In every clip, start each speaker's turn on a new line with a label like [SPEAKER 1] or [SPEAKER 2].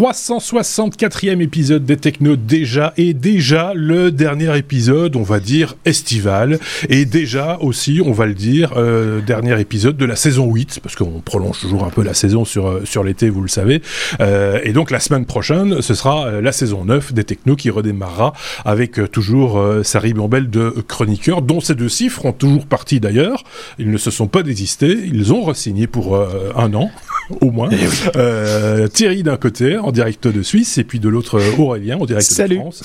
[SPEAKER 1] 364e épisode des Techno déjà et déjà le dernier épisode, on va dire estival et déjà aussi, on va le dire, euh, dernier épisode de la saison 8 parce qu'on prolonge toujours un peu la saison sur euh, sur l'été, vous le savez. Euh, et donc la semaine prochaine, ce sera euh, la saison 9 des Techno qui redémarrera avec euh, toujours euh, sa ribambelle de chroniqueurs dont ces deux chiffres ont toujours parti d'ailleurs. Ils ne se sont pas désistés, ils ont re-signé pour un an au moins. Euh, Thierry d'un côté en direct de Suisse et puis de l'autre euh, Aurélien en direct
[SPEAKER 2] Salut.
[SPEAKER 1] de France.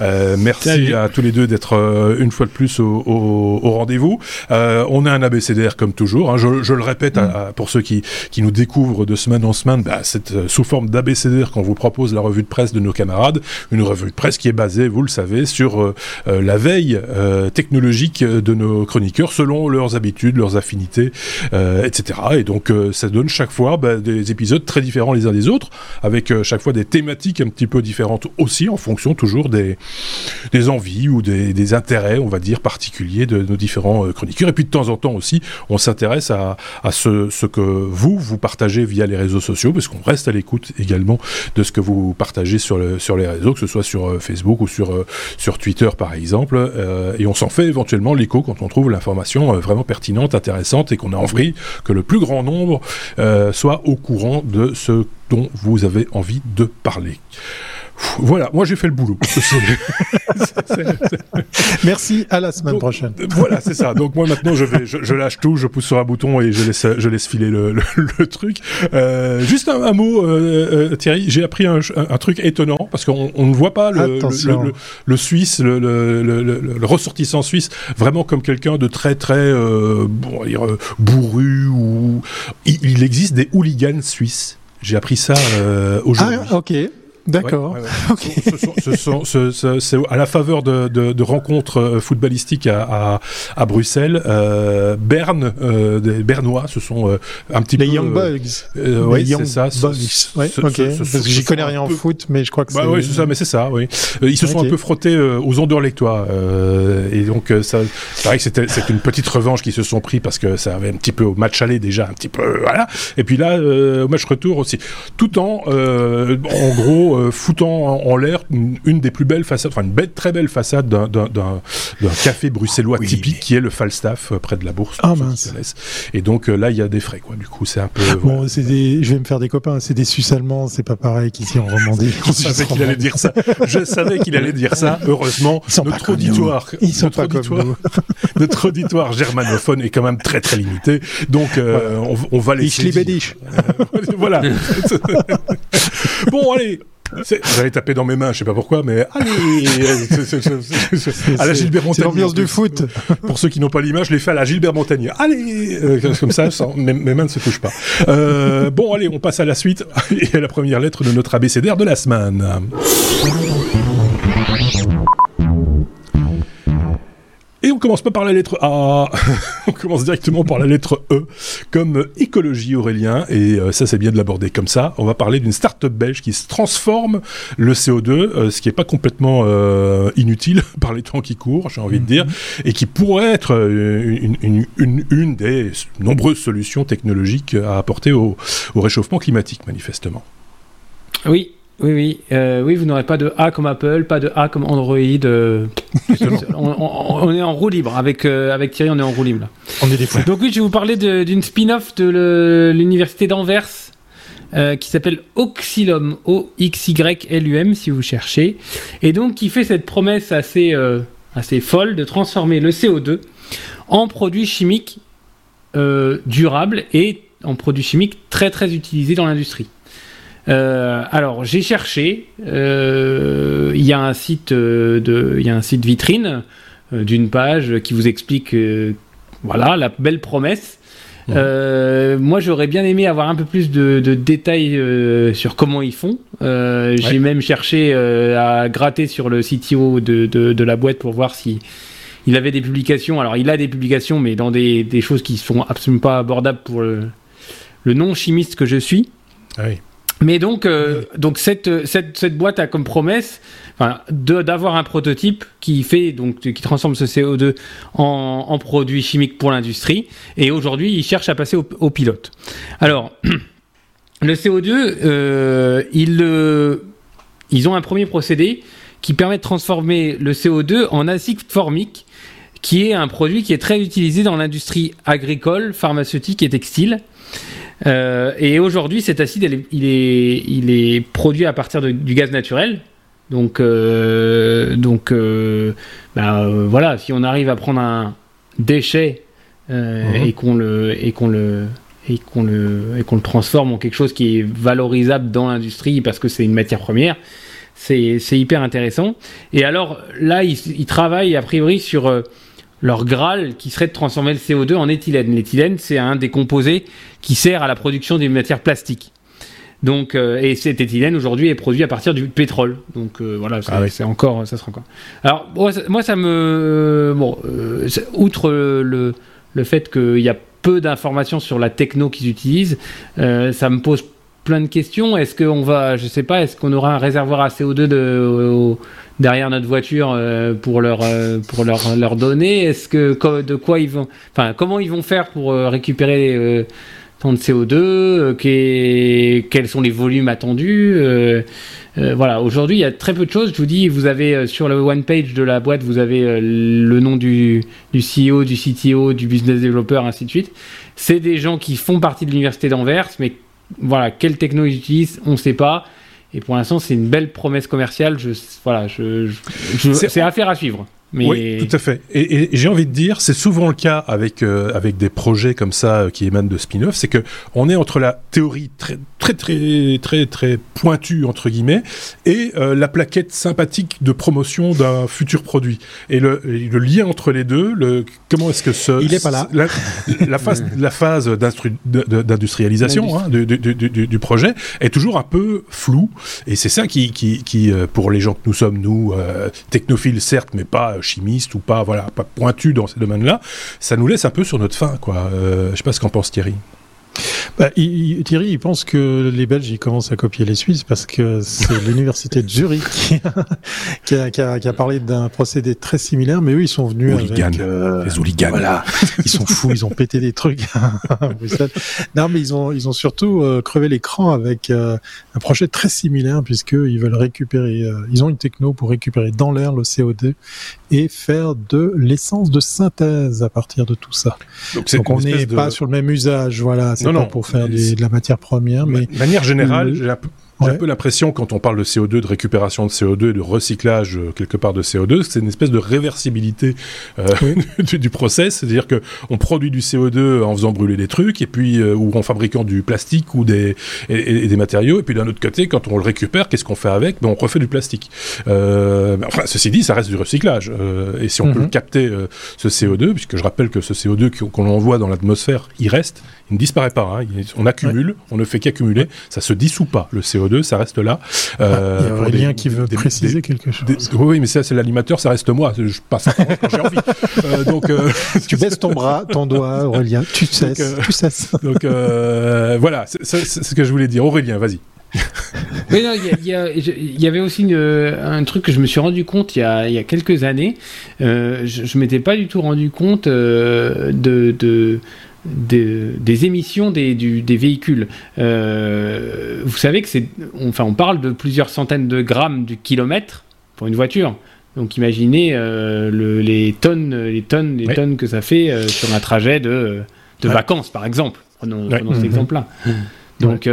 [SPEAKER 1] Euh, merci
[SPEAKER 2] Salut.
[SPEAKER 1] à tous les deux d'être euh, une fois de plus au, au- au rendez-vous. Euh, on a un ABCDR comme toujours. hein. Je, je le répète à- à- pour ceux qui, qui nous découvrent de semaine en semaine, bah, c'est euh, sous forme d'ABCDR qu'on vous propose la revue de presse de nos camarades. Une revue de presse qui est basée, vous le savez, sur la veille euh, technologique de nos chroniqueurs selon leurs habitudes, leurs affinités, euh, etc. Et donc euh, ça donne chaque fois bah, des épisodes très différents les uns des autres, avec euh, chaque fois des thématiques un petit peu différentes aussi, en fonction toujours des, des envies ou des, des intérêts, on va dire, particuliers de nos différents euh, chroniqueurs. Et puis de temps en temps aussi, on s'intéresse à, à ce, que vous, vous partagez via les réseaux sociaux, parce qu'on reste à l'écoute également de ce que vous partagez sur, sur les réseaux, que ce soit sur euh, Facebook ou sur, euh, sur Twitter par exemple. Et on s'en fait éventuellement l'écho quand on trouve l'information vraiment pertinente, intéressante et qu'on a envie que le plus grand nombre euh, au courant de ce dont vous avez envie de parler. Voilà, moi j'ai fait le boulot.
[SPEAKER 2] Merci, à la semaine
[SPEAKER 1] Donc,
[SPEAKER 2] prochaine.
[SPEAKER 1] voilà, c'est ça. Donc moi maintenant je vais, je, je lâche tout, je pousse sur un bouton et je laisse, je laisse filer le, le, le truc. Euh, juste un, un mot, euh, euh, Thierry. J'ai appris un, truc étonnant parce qu'on on ne voit pas le, le, Suisse, le, ressortissant suisse, vraiment comme quelqu'un de très très euh, bon, on va dire, euh, bourru ou il, il existe des hooligans suisses. J'ai appris ça euh, aujourd'hui.
[SPEAKER 2] Ah. D'accord.
[SPEAKER 1] Ouais, ouais, ouais. C'est à la faveur de, de- de rencontres euh, footballistiques à, à, à Bruxelles. Euh, Berne, euh, des Bernois, ce sont euh, un petit
[SPEAKER 2] Les
[SPEAKER 1] peu.
[SPEAKER 2] Young
[SPEAKER 1] euh,
[SPEAKER 2] Bugs.
[SPEAKER 1] euh,
[SPEAKER 2] Young
[SPEAKER 1] c'est ça.
[SPEAKER 2] J'y connais rien en
[SPEAKER 1] peu-
[SPEAKER 2] foot, mais je crois que
[SPEAKER 1] Bah
[SPEAKER 2] c'est.
[SPEAKER 1] oui, c'est ça, mais c'est ça, oui. Ils se sont un peu frottés aux Anderlechtois. Euh, et donc, ça, c'est vrai que c'était, une petite revanche qu'ils se sont pris parce que ça avait un petit peu au match aller déjà, un petit peu, voilà. Et puis là, euh, au match retour aussi. Tout en, euh, en gros, euh, foutant en, en l'air une, une des plus belles façades, enfin une belle, très belle façade d'un, café bruxellois
[SPEAKER 2] Oui,
[SPEAKER 1] typique
[SPEAKER 2] mais-
[SPEAKER 1] qui est le Falstaff euh, près de la bourse.
[SPEAKER 2] Ah, mince.
[SPEAKER 1] Et donc euh, là, il y a des frais, quoi. Du coup, c'est un peu.
[SPEAKER 2] Bon,
[SPEAKER 1] voilà.
[SPEAKER 2] c'est des. Je vais me faire des copains. C'est des Suisses allemands. C'est pas pareil qu'ici en Romandie.
[SPEAKER 1] Je savais qu'il allait dire ça. Je savais qu'il allait dire ça. Heureusement,
[SPEAKER 2] Ils sont pas
[SPEAKER 1] notre
[SPEAKER 2] comme
[SPEAKER 1] auditoire,
[SPEAKER 2] nous. Ils sont
[SPEAKER 1] notre
[SPEAKER 2] pas comme nous.
[SPEAKER 1] notre auditoire germanophone est quand même très très limité. Donc, euh, on, on va
[SPEAKER 2] Ich
[SPEAKER 1] laisser.
[SPEAKER 2] liebe dich.
[SPEAKER 1] voilà. bon, allez. J'allais taper dans mes mains, je sais pas pourquoi, mais allez, à la Gilbert Montagnier.
[SPEAKER 2] l'ambiance du foot.
[SPEAKER 1] Pour ceux qui n'ont pas l'image, je l'ai fait à la Gilbert Montagnier. Allez, euh, comme ça, sans- mes, mes mains ne se touchent pas. Euh, bon, allez, on passe à la suite et à la première lettre de notre abécédaire de la semaine. Commence pas par la lettre A, on commence directement par la lettre E, comme écologie Aurélien, et euh, ça c'est bien de l'aborder comme ça. On va parler d'une start-up belge qui se transforme le CO2, euh, ce qui est pas complètement euh, inutile par les temps qui courent, j'ai envie de dire, et qui pourrait être une, une, une, une des nombreuses solutions technologiques à apporter au, au réchauffement climatique, manifestement.
[SPEAKER 3] Oui, oui, oui. Euh, oui, vous n'aurez pas de A comme Apple, pas de A comme Android. euh, on, on- on est en roue libre. Avec, euh, avec Thierry, on est en roue libre. là.
[SPEAKER 2] On est des fous.
[SPEAKER 3] Donc oui, je vais vous parler d'une spin-off de l'université d'Anvers qui s'appelle Oxylum, O-X-Y-L-U-M si vous cherchez. Et donc qui fait cette promesse assez, assez folle de transformer le CO2 en produit chimique euh, durable et en produit chimique très très utilisé dans l'industrie. Euh, alors j'ai cherché, euh, il y a un site euh, de, il y a un site vitrine d'une page qui vous explique, voilà, la belle promesse. Euh, moi, j'aurais bien aimé avoir un peu plus de, de détails euh, sur comment ils font. Euh, J'ai même cherché à gratter sur le CTO de, de, de la boîte pour voir si il avait des publications. Alors, il a des publications, mais dans des, des choses qui sont absolument pas abordables pour le, le non chimiste que je suis.
[SPEAKER 1] Ah oui.
[SPEAKER 3] Mais donc, euh, donc cette, cette, cette boîte a comme promesse d'avoir un prototype qui fait donc qui transforme ce CO2 en, en produit chimique pour l'industrie. Et aujourd'hui, ils cherchent à passer au, pilote. Alors. le CO2, ils, ils ont un premier procédé qui permet de transformer le CO2 en acide formique, qui est un produit qui est très utilisé dans l'industrie agricole, pharmaceutique et textile. Euh, et aujourd'hui, cet acide, il est, il est, produit à partir du gaz naturel. Donc, euh, donc euh, bah, voilà, si on arrive à prendre un déchet mhm. et qu'on le, et qu'on le, et qu'on le, et qu'on le transforme en quelque chose qui est valorisable dans l'industrie parce que c'est une matière première, c'est hyper intéressant. Et alors là, ils, travaillent a priori sur leur Graal qui serait de transformer le CO2 en éthylène. L'éthylène, c'est un des composés qui sert à la production des matières plastiques. Donc, euh, et cet éthylène aujourd'hui est produit à partir du pétrole. Donc euh, voilà, ah c'est encore, ça sera encore. Alors moi, ça, me, bon, euh, outre le, le fait qu'il y a peu d'informations sur la techno qu'ils utilisent, ça me pose plein de questions. Est-ce qu'on va, je sais pas, est-ce qu'on aura un réservoir à CO2 de, derrière notre voiture euh, pour leur euh, pour leur, leur donner? Est-ce que de quoi ils vont, enfin comment ils vont faire pour euh, récupérer tant de CO2 Quels sont les volumes attendus? Voilà, aujourd'hui il y a très peu de choses. Je vous dis, vous avez sur le one page de la boîte, vous avez le nom du, du CEO, du CTO, du business developer, ainsi de suite. C'est des gens qui font partie de l'université d'Anvers, mais voilà, quelle techno ils utilisent, on ne sait pas. Et pour l'instant, c'est une belle promesse commerciale. Je, voilà, je, c'est affaire à suivre.
[SPEAKER 1] Oui, tout à fait. Et, j'ai envie de dire, c'est souvent le cas avec euh, avec des projets comme ça euh, qui émanent de spin-off, c'est que on est entre la théorie très très très très très pointue entre guillemets et euh, la plaquette sympathique de promotion d'un futur produit. Et le, le, lien entre les deux, le comment est-ce que ce
[SPEAKER 2] il est pas là
[SPEAKER 1] la, la phase la phase d'industrialisation hein, du, du, du, du, projet est toujours un peu floue et c'est ça qui qui, qui pour les gens que nous sommes nous technophiles certes mais pas chimiste ou pas, voilà, pas pointu dans ces domaines-là, ça nous laisse un peu sur notre fin, quoi. Euh, je sais pas ce qu'en pense Thierry.
[SPEAKER 2] Bah, Thierry, il pense que les Belges ils commencent à copier les Suisses parce que c'est l'université de Zurich qui a, qui, a, qui a, parlé d'un procédé très similaire, mais eux ils sont venus avec
[SPEAKER 1] euh, les hooligans.
[SPEAKER 2] Voilà, ils sont fous, ils ont pété des trucs. non, mais ils ont ils ont surtout euh, crevé l'écran avec euh, un projet très similaire puisque ils veulent récupérer, euh, ils ont une techno pour récupérer dans l'air le CO2 et faire de l'essence de synthèse à partir de tout ça. Donc, on n'est pas sur le même usage, voilà. C'est pas pour faire de la matière première, mais
[SPEAKER 1] de manière générale, j'ai un peu l'impression, quand on parle de CO2, de récupération de CO2 et de recyclage euh, quelque part de CO2, c'est une espèce de réversibilité euh, du, du, process, c'est-à-dire que on produit du CO2 en faisant brûler des trucs, et puis euh, ou en fabriquant du plastique ou des et, des matériaux, et puis d'un autre côté, quand on le récupère, qu'est-ce qu'on fait avec? Ben on refait du plastique. Euh, enfin, ceci dit, ça reste du recyclage, et si on peut mhm. capter ce CO2, puisque je rappelle que ce CO2 qu'on envoie dans l'atmosphère, il reste, ne disparaît pas. Hein, on accumule, on ne fait qu'accumuler, ça se dissout pas le CO2 ça reste là.
[SPEAKER 2] Euh, il y a Aurélien qui veut préciser quelque chose.
[SPEAKER 1] oui, mais ça, c'est l'animateur, ça reste moi. Je passe quand j'ai envie. Euh, donc, euh,
[SPEAKER 2] tu baisses ton bras, ton doigt, Aurélien. Tu cesses. Donc, tu cesses.
[SPEAKER 1] donc voilà, c'est ce que je voulais dire. Aurélien, vas-y.
[SPEAKER 3] Mais non, il y, avait aussi un truc que je me suis rendu compte il y a, y a quelques années. je, je m'étais pas du tout rendu compte de, de des, émissions des, des véhicules. Euh, vous savez que c'est, enfin, on parle de plusieurs centaines de grammes du kilomètre pour une voiture. Donc imaginez euh, le, les tonnes, les tonnes, les tonnes que ça fait euh, sur un trajet de, de vacances, par exemple. Prenons, prenons cet mhm. exemple-là. Donc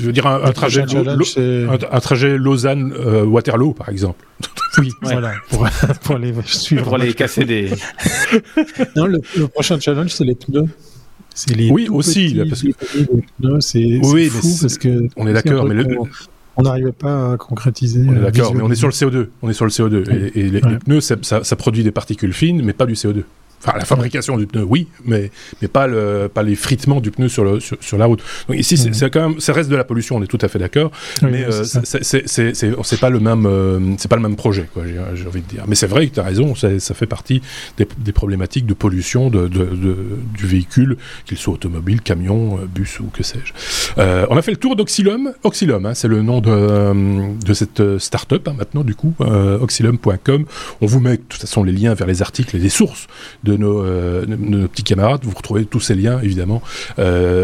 [SPEAKER 1] je veux dire un, trajet, un, trajet Lausanne-Waterloo, par exemple.
[SPEAKER 2] Oui, voilà, pour, pour, les suivre.
[SPEAKER 3] Pour les casser des.
[SPEAKER 2] non, le, prochain challenge, c'est les pneus.
[SPEAKER 1] Les oui, aussi. parce que...
[SPEAKER 2] c'est oui, fou parce que.
[SPEAKER 1] On est d'accord, mais le.
[SPEAKER 2] On n'arrivait pas à concrétiser.
[SPEAKER 1] On est d'accord, mais on est sur le CO2. On est sur le CO2. Et, les, les, pneus, ça, ça, produit des particules fines, mais pas du CO2. Enfin, la fabrication du pneu, oui, mais, mais pas, le, pas les fritements du pneu sur, le, sur, la route. Donc ici, c'est mhm. quand même, ça reste de la pollution, on est tout à fait d'accord, mais euh, c'est pas le même, euh, c'est pas le même projet, quoi, j'ai envie de dire. Mais c'est vrai que tu as raison, ça fait partie des, des problématiques de pollution de, de, de du véhicule, qu'il soit automobile, camion, euh, bus ou que sais-je. Euh, on a fait le tour d'Oxylum. Oxylum, hein, c'est le nom de, de cette start-up hein, maintenant, du coup, euh, oxylum.com. On vous met de toute façon les liens vers les articles et les sources de de nos, de nos petits camarades. Vous retrouvez tous ces liens, évidemment,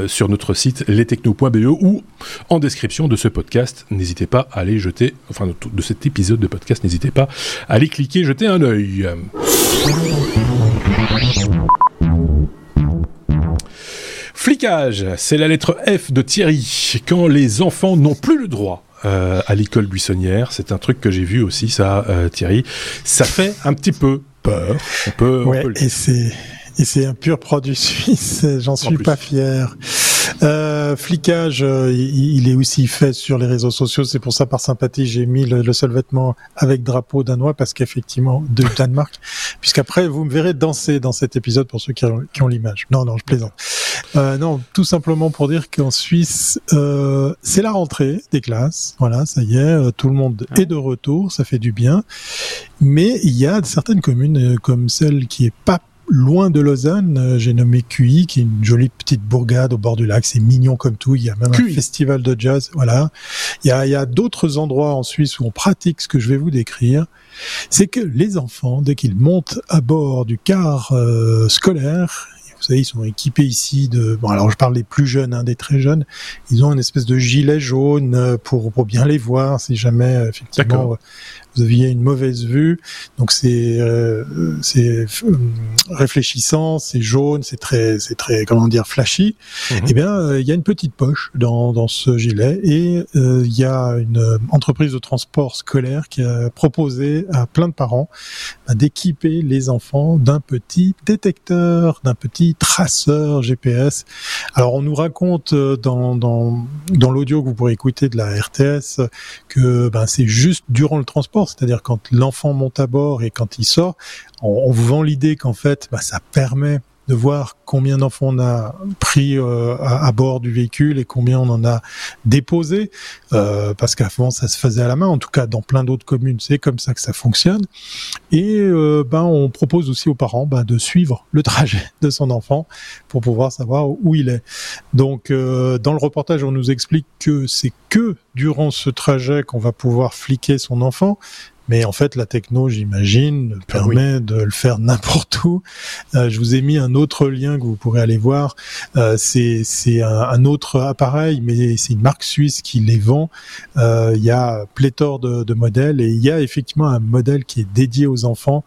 [SPEAKER 1] sur notre site lestechno.be ou en description de ce podcast. N'hésitez pas à aller jeter, enfin, de cet épisode de podcast, n'hésitez pas à aller cliquer, jeter un œil. Flicage, c'est la lettre F de Thierry. Quand les enfants n'ont plus le droit euh, à l'école buissonnière, c'est un truc que j'ai vu aussi, ça, euh, Thierry. Ça fait un petit peu peur.
[SPEAKER 2] On peut, et c'est et c'est un pur produit suisse. J'en suis pas fier. Euh, flicage, euh, il, est aussi fait sur les réseaux sociaux. C'est pour ça, par sympathie, j'ai mis le, seul vêtement avec drapeau danois parce qu'effectivement, de Danemark. Puisqu'après, vous me verrez danser dans cet épisode pour ceux qui ont, l'image. Non, non, je plaisante. Euh, non, tout simplement pour dire qu'en Suisse, euh, c'est la rentrée des classes. Voilà, ça y est, euh, tout le monde est de retour. Ça fait du bien. Mais il y a certaines communes comme celle qui est pas loin de Lausanne, euh, j'ai nommé QI, qui est une jolie petite bourgade au bord du lac. C'est mignon comme tout. Il y a même un festival de jazz. Voilà. Il y a, il y a d'autres endroits en Suisse où on pratique ce que je vais vous décrire. C'est que les enfants, dès qu'ils montent à bord du car euh, scolaire, vous savez, ils sont équipés ici de. Bon, alors je parle des plus jeunes, hein, des très jeunes. Ils ont une espèce de gilet jaune euh, pour pour bien les voir, si jamais effectivement vous aviez une mauvaise vue. Donc c'est euh, c'est euh, réfléchissant, c'est jaune, c'est très c'est très comment dire flashy. Mhm. Eh bien, euh, il y a une petite poche dans dans ce gilet et il y a une entreprise de transport scolaire qui a proposé à plein de parents bah, d'équiper les enfants d'un petit détecteur, d'un petit traceur GPS. Alors on nous raconte dans dans dans l'audio que vous pourrez écouter de la RTS que ben, c'est juste durant le transport c'est-à-dire quand l'enfant monte à bord et quand il sort, on, vous vend l'idée qu'en fait, bah, ça permet de voir combien d'enfants on a pris euh, à, bord du véhicule et combien on en a déposé, euh, parce qu'avant ça se faisait à la main, en tout cas dans plein d'autres communes, c'est comme ça que ça fonctionne. Et euh, ben on propose aussi aux parents ben, de suivre le trajet de son enfant pour pouvoir savoir où il est. Donc dans le reportage, on nous explique que c'est que durant ce trajet qu'on va pouvoir fliquer son enfant, mais en fait, la techno, j'imagine, ah permet de le faire n'importe où. Euh, je vous ai mis un autre lien que vous pourrez aller voir. Euh, c'est un, autre appareil, mais c'est une marque suisse qui les vend. Euh, il y a pléthore de, de, modèles et il y a effectivement un modèle qui est dédié aux enfants.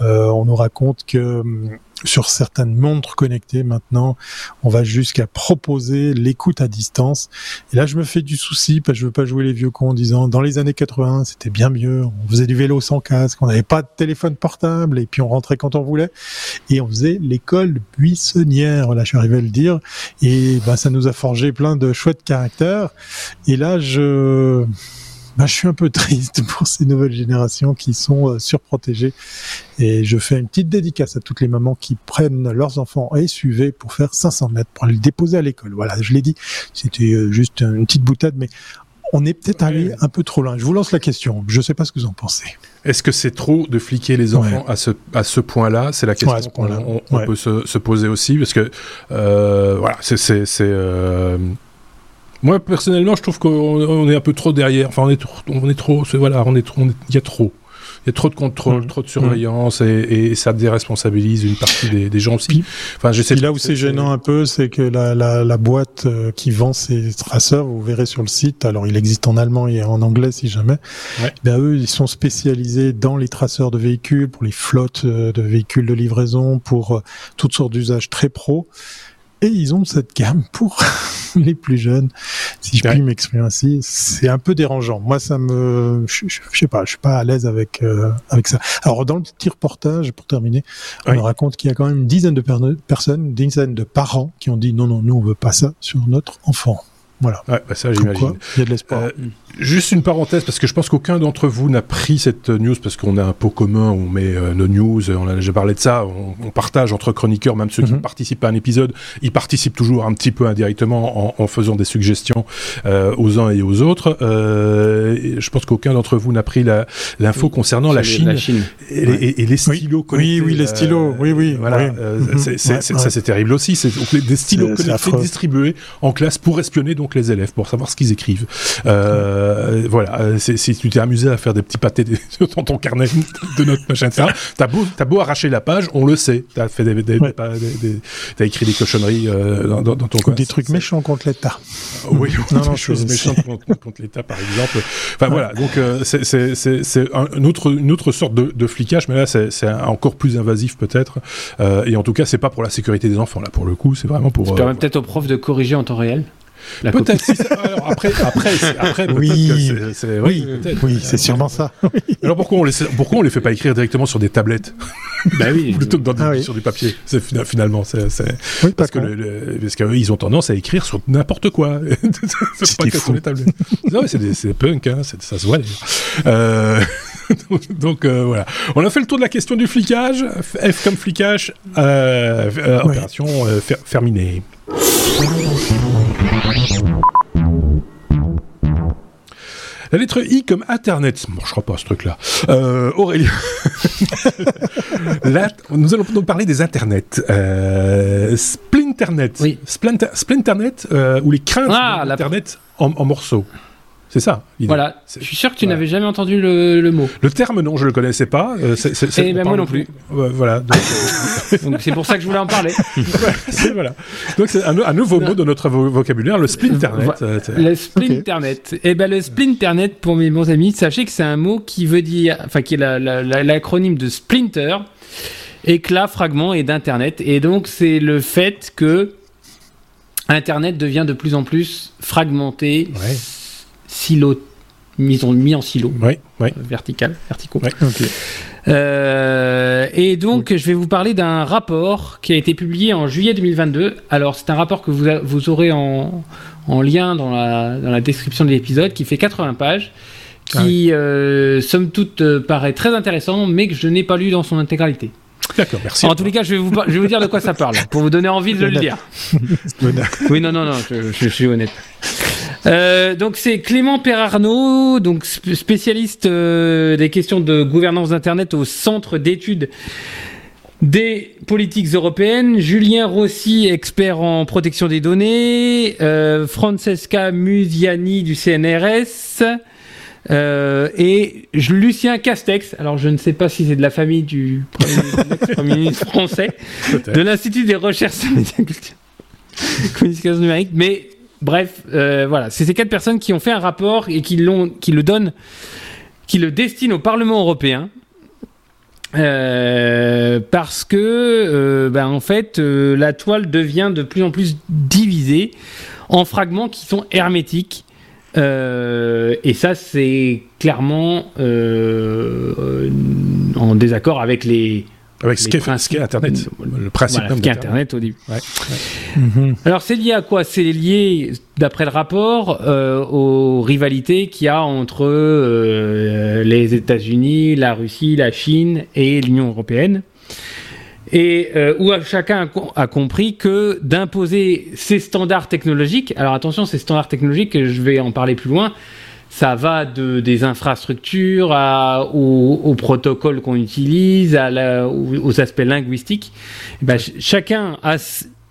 [SPEAKER 2] Euh, on nous raconte que hum, sur certaines montres connectées maintenant, on va jusqu'à proposer l'écoute à distance. Et là, je me fais du souci parce que je veux pas jouer les vieux cons en disant dans les années 80, c'était bien mieux. On faisait du vélo sans casque, on n'avait pas de téléphone portable et puis on rentrait quand on voulait et on faisait l'école buissonnière. Là, je suis arrivé à le dire et ben ça nous a forgé plein de chouettes caractères. Et là, je bah, je suis un peu triste pour ces nouvelles générations qui sont euh, surprotégées. Et je fais une petite dédicace à toutes les mamans qui prennent leurs enfants à SUV pour faire 500 mètres, pour les déposer à l'école. Voilà, je l'ai dit, c'était euh, juste une petite boutade, mais on est peut-être allé un peu trop loin. Je vous lance la question. Je ne sais pas ce que vous en pensez.
[SPEAKER 1] Est-ce que c'est trop de fliquer les enfants à ce, à ce point-là? C'est la question qu'on on, peut se, se, poser aussi, parce que euh, voilà, c'est euh, moi, personnellement, je trouve qu'on est un peu trop derrière. Enfin, on est trop, on est trop, voilà, on est trop, il y a trop. Il y a trop de contrôle, mmh. trop de surveillance et, et, ça déresponsabilise une partie des, des gens aussi.
[SPEAKER 2] Enfin, j'essaie. Là où c'est gênant un peu, c'est que la, la, la, boîte euh, qui vend ces traceurs, vous verrez sur le site. Alors, il existe en allemand et en anglais si jamais. Ouais. Ben, eux, ils sont spécialisés dans les traceurs de véhicules, pour les flottes euh, de véhicules de livraison, pour euh, toutes sortes d'usages très pro. Et ils ont cette gamme pour les plus jeunes, si je puis m'exprimer ainsi. C'est un peu dérangeant. Moi, ça me, je, sais pas, je suis pas à l'aise avec euh, avec ça. Alors dans le petit reportage, pour terminer, on raconte qu'il y a quand même une dizaine de personnes, une dizaine de parents qui ont dit non, non, nous on veut pas ça sur notre enfant. Voilà.
[SPEAKER 1] Ouais, bah ça j'imagine.
[SPEAKER 2] Il y a de l'espoir. Euh,
[SPEAKER 1] Juste une parenthèse, parce que je pense qu'aucun d'entre vous n'a pris cette news, parce qu'on a un pot commun, on met euh, nos news, on a déjà parlé de ça, on, partage entre chroniqueurs, même ceux qui mhm. participent à un épisode, ils participent toujours un petit peu indirectement en, faisant des suggestions euh, aux uns et aux autres. Euh, je pense qu'aucun d'entre vous n'a pris l'info concernant la Chine, Et, les, stylos
[SPEAKER 2] oui. Oui, les stylos, oui, oui.
[SPEAKER 1] Voilà, ça c'est terrible aussi, c'est des stylos connectés distribués en classe pour espionner donc que les élèves pour savoir ce qu'ils écrivent. Euh, voilà, si tu t'es amusé à faire des petits pâtés dans ton carnet de notes, machin, ça, t'as beau, as beau arracher la page, on le sait. T'as fait des, des, as écrit des cochonneries dans, dans, ton
[SPEAKER 2] Des trucs méchants contre l'État.
[SPEAKER 1] oui, non, des choses méchantes contre, l'État, par exemple. Enfin voilà, donc c'est un, autre, une autre sorte de, de flicage, mais là c'est encore plus invasif peut-être. et en tout cas, c'est pas pour la sécurité des enfants là, pour le coup, c'est vraiment pour.
[SPEAKER 3] Ça permet peut-être aux profs de corriger en temps réel?
[SPEAKER 1] Peut-être. après, après, après
[SPEAKER 2] oui, c'est oui, oui c'est sûrement ça.
[SPEAKER 1] Alors pourquoi on les pourquoi on les fait pas écrire directement sur des tablettes
[SPEAKER 3] Bah oui.
[SPEAKER 1] Plutôt que dans ah sur du papier. C'est finalement, c'est oui, parce que le, parce qu'ils ont tendance à écrire sur n'importe quoi.
[SPEAKER 2] c'est pas que sur les tablettes.
[SPEAKER 1] non, c'est punk, hein, ça se voit. Euh, donc euh, voilà. On a fait le tour de la question du flicage. F comme flicage. Euh, euh Opération euh, terminée. La lettre I comme Internet. Bon, je crois pas ce truc-là. Euh, Aurélie. nous allons nous parler des Internets. Euh, Splinternet.
[SPEAKER 3] Oui.
[SPEAKER 1] Splinternet, euh, ou les craintes ah, d'Internet en morceaux. C'est ça.
[SPEAKER 3] Voilà. Je suis sûr que tu n'avais jamais entendu le, mot.
[SPEAKER 1] Le terme, non, je le connaissais pas.
[SPEAKER 3] Euh, Et ben moi non plus.
[SPEAKER 1] voilà.
[SPEAKER 3] Euh, donc c'est pour ça que je voulais en parler.
[SPEAKER 1] voilà. Donc c'est un, nouveau mot de notre vocabulaire, le splinternet.
[SPEAKER 3] Euh, le splinternet. Et eh ben le splinternet, pour mes bons amis, sachez que c'est un mot qui veut dire, enfin qui est l'acronyme de splinter, éclat, fragment et d'internet. Et donc c'est le fait que Internet devient de plus en plus fragmenté.
[SPEAKER 1] Ouais
[SPEAKER 3] silo, mis en, mis en silo,
[SPEAKER 1] ouais.
[SPEAKER 3] vertical, verticaux. Euh, et donc, je vais vous parler d'un rapport qui a été publié en juillet 2022. Alors, c'est un rapport que vous, vous aurez en, en lien dans la, dans la description de l'épisode, qui fait 80 pages, qui, ah euh, somme toute, euh, paraît très intéressant, mais que je n'ai pas lu dans son intégralité.
[SPEAKER 1] D'accord, merci.
[SPEAKER 3] En tous les cas, je vais, vous, je vais vous dire de quoi ça parle, pour vous donner envie de le lire. oui, non, non, non, je, je suis honnête. Euh, donc c'est Clément Perarnaud, donc spécialiste euh, des questions de gouvernance d'Internet au Centre d'études des politiques européennes, Julien Rossi, expert en protection des données, euh, Francesca Musiani du CNRS, euh, et Lucien Castex, alors je ne sais pas si c'est de la famille du Premier ministre français, de l'Institut des recherches communication numérique, mais bref, euh, voilà, c'est ces quatre personnes qui ont fait un rapport et qui, le donnent, qui le destinent au Parlement européen. Euh, parce que, ben, en fait, la toile devient de plus en plus divisée en fragments qui sont hermétiques euh, et ça, c'est clairement euh, en désaccord avec les.
[SPEAKER 1] Avec ce qu'est Internet, le principe
[SPEAKER 3] voilà, Internet au début. Mhm. Alors c'est lié à quoi? C'est lié, d'après le rapport, euh, aux rivalités qu'il y a entre les États-Unis, la Russie, la Chine et l'Union européenne. Et euh, où chacun a, compris que d'imposer ces standards technologiques, alors attention, ces standards technologiques, je vais en parler plus loin, ça va de, des infrastructures aux, protocoles qu'on utilise, aux, aspects linguistiques. Eh ben, chacun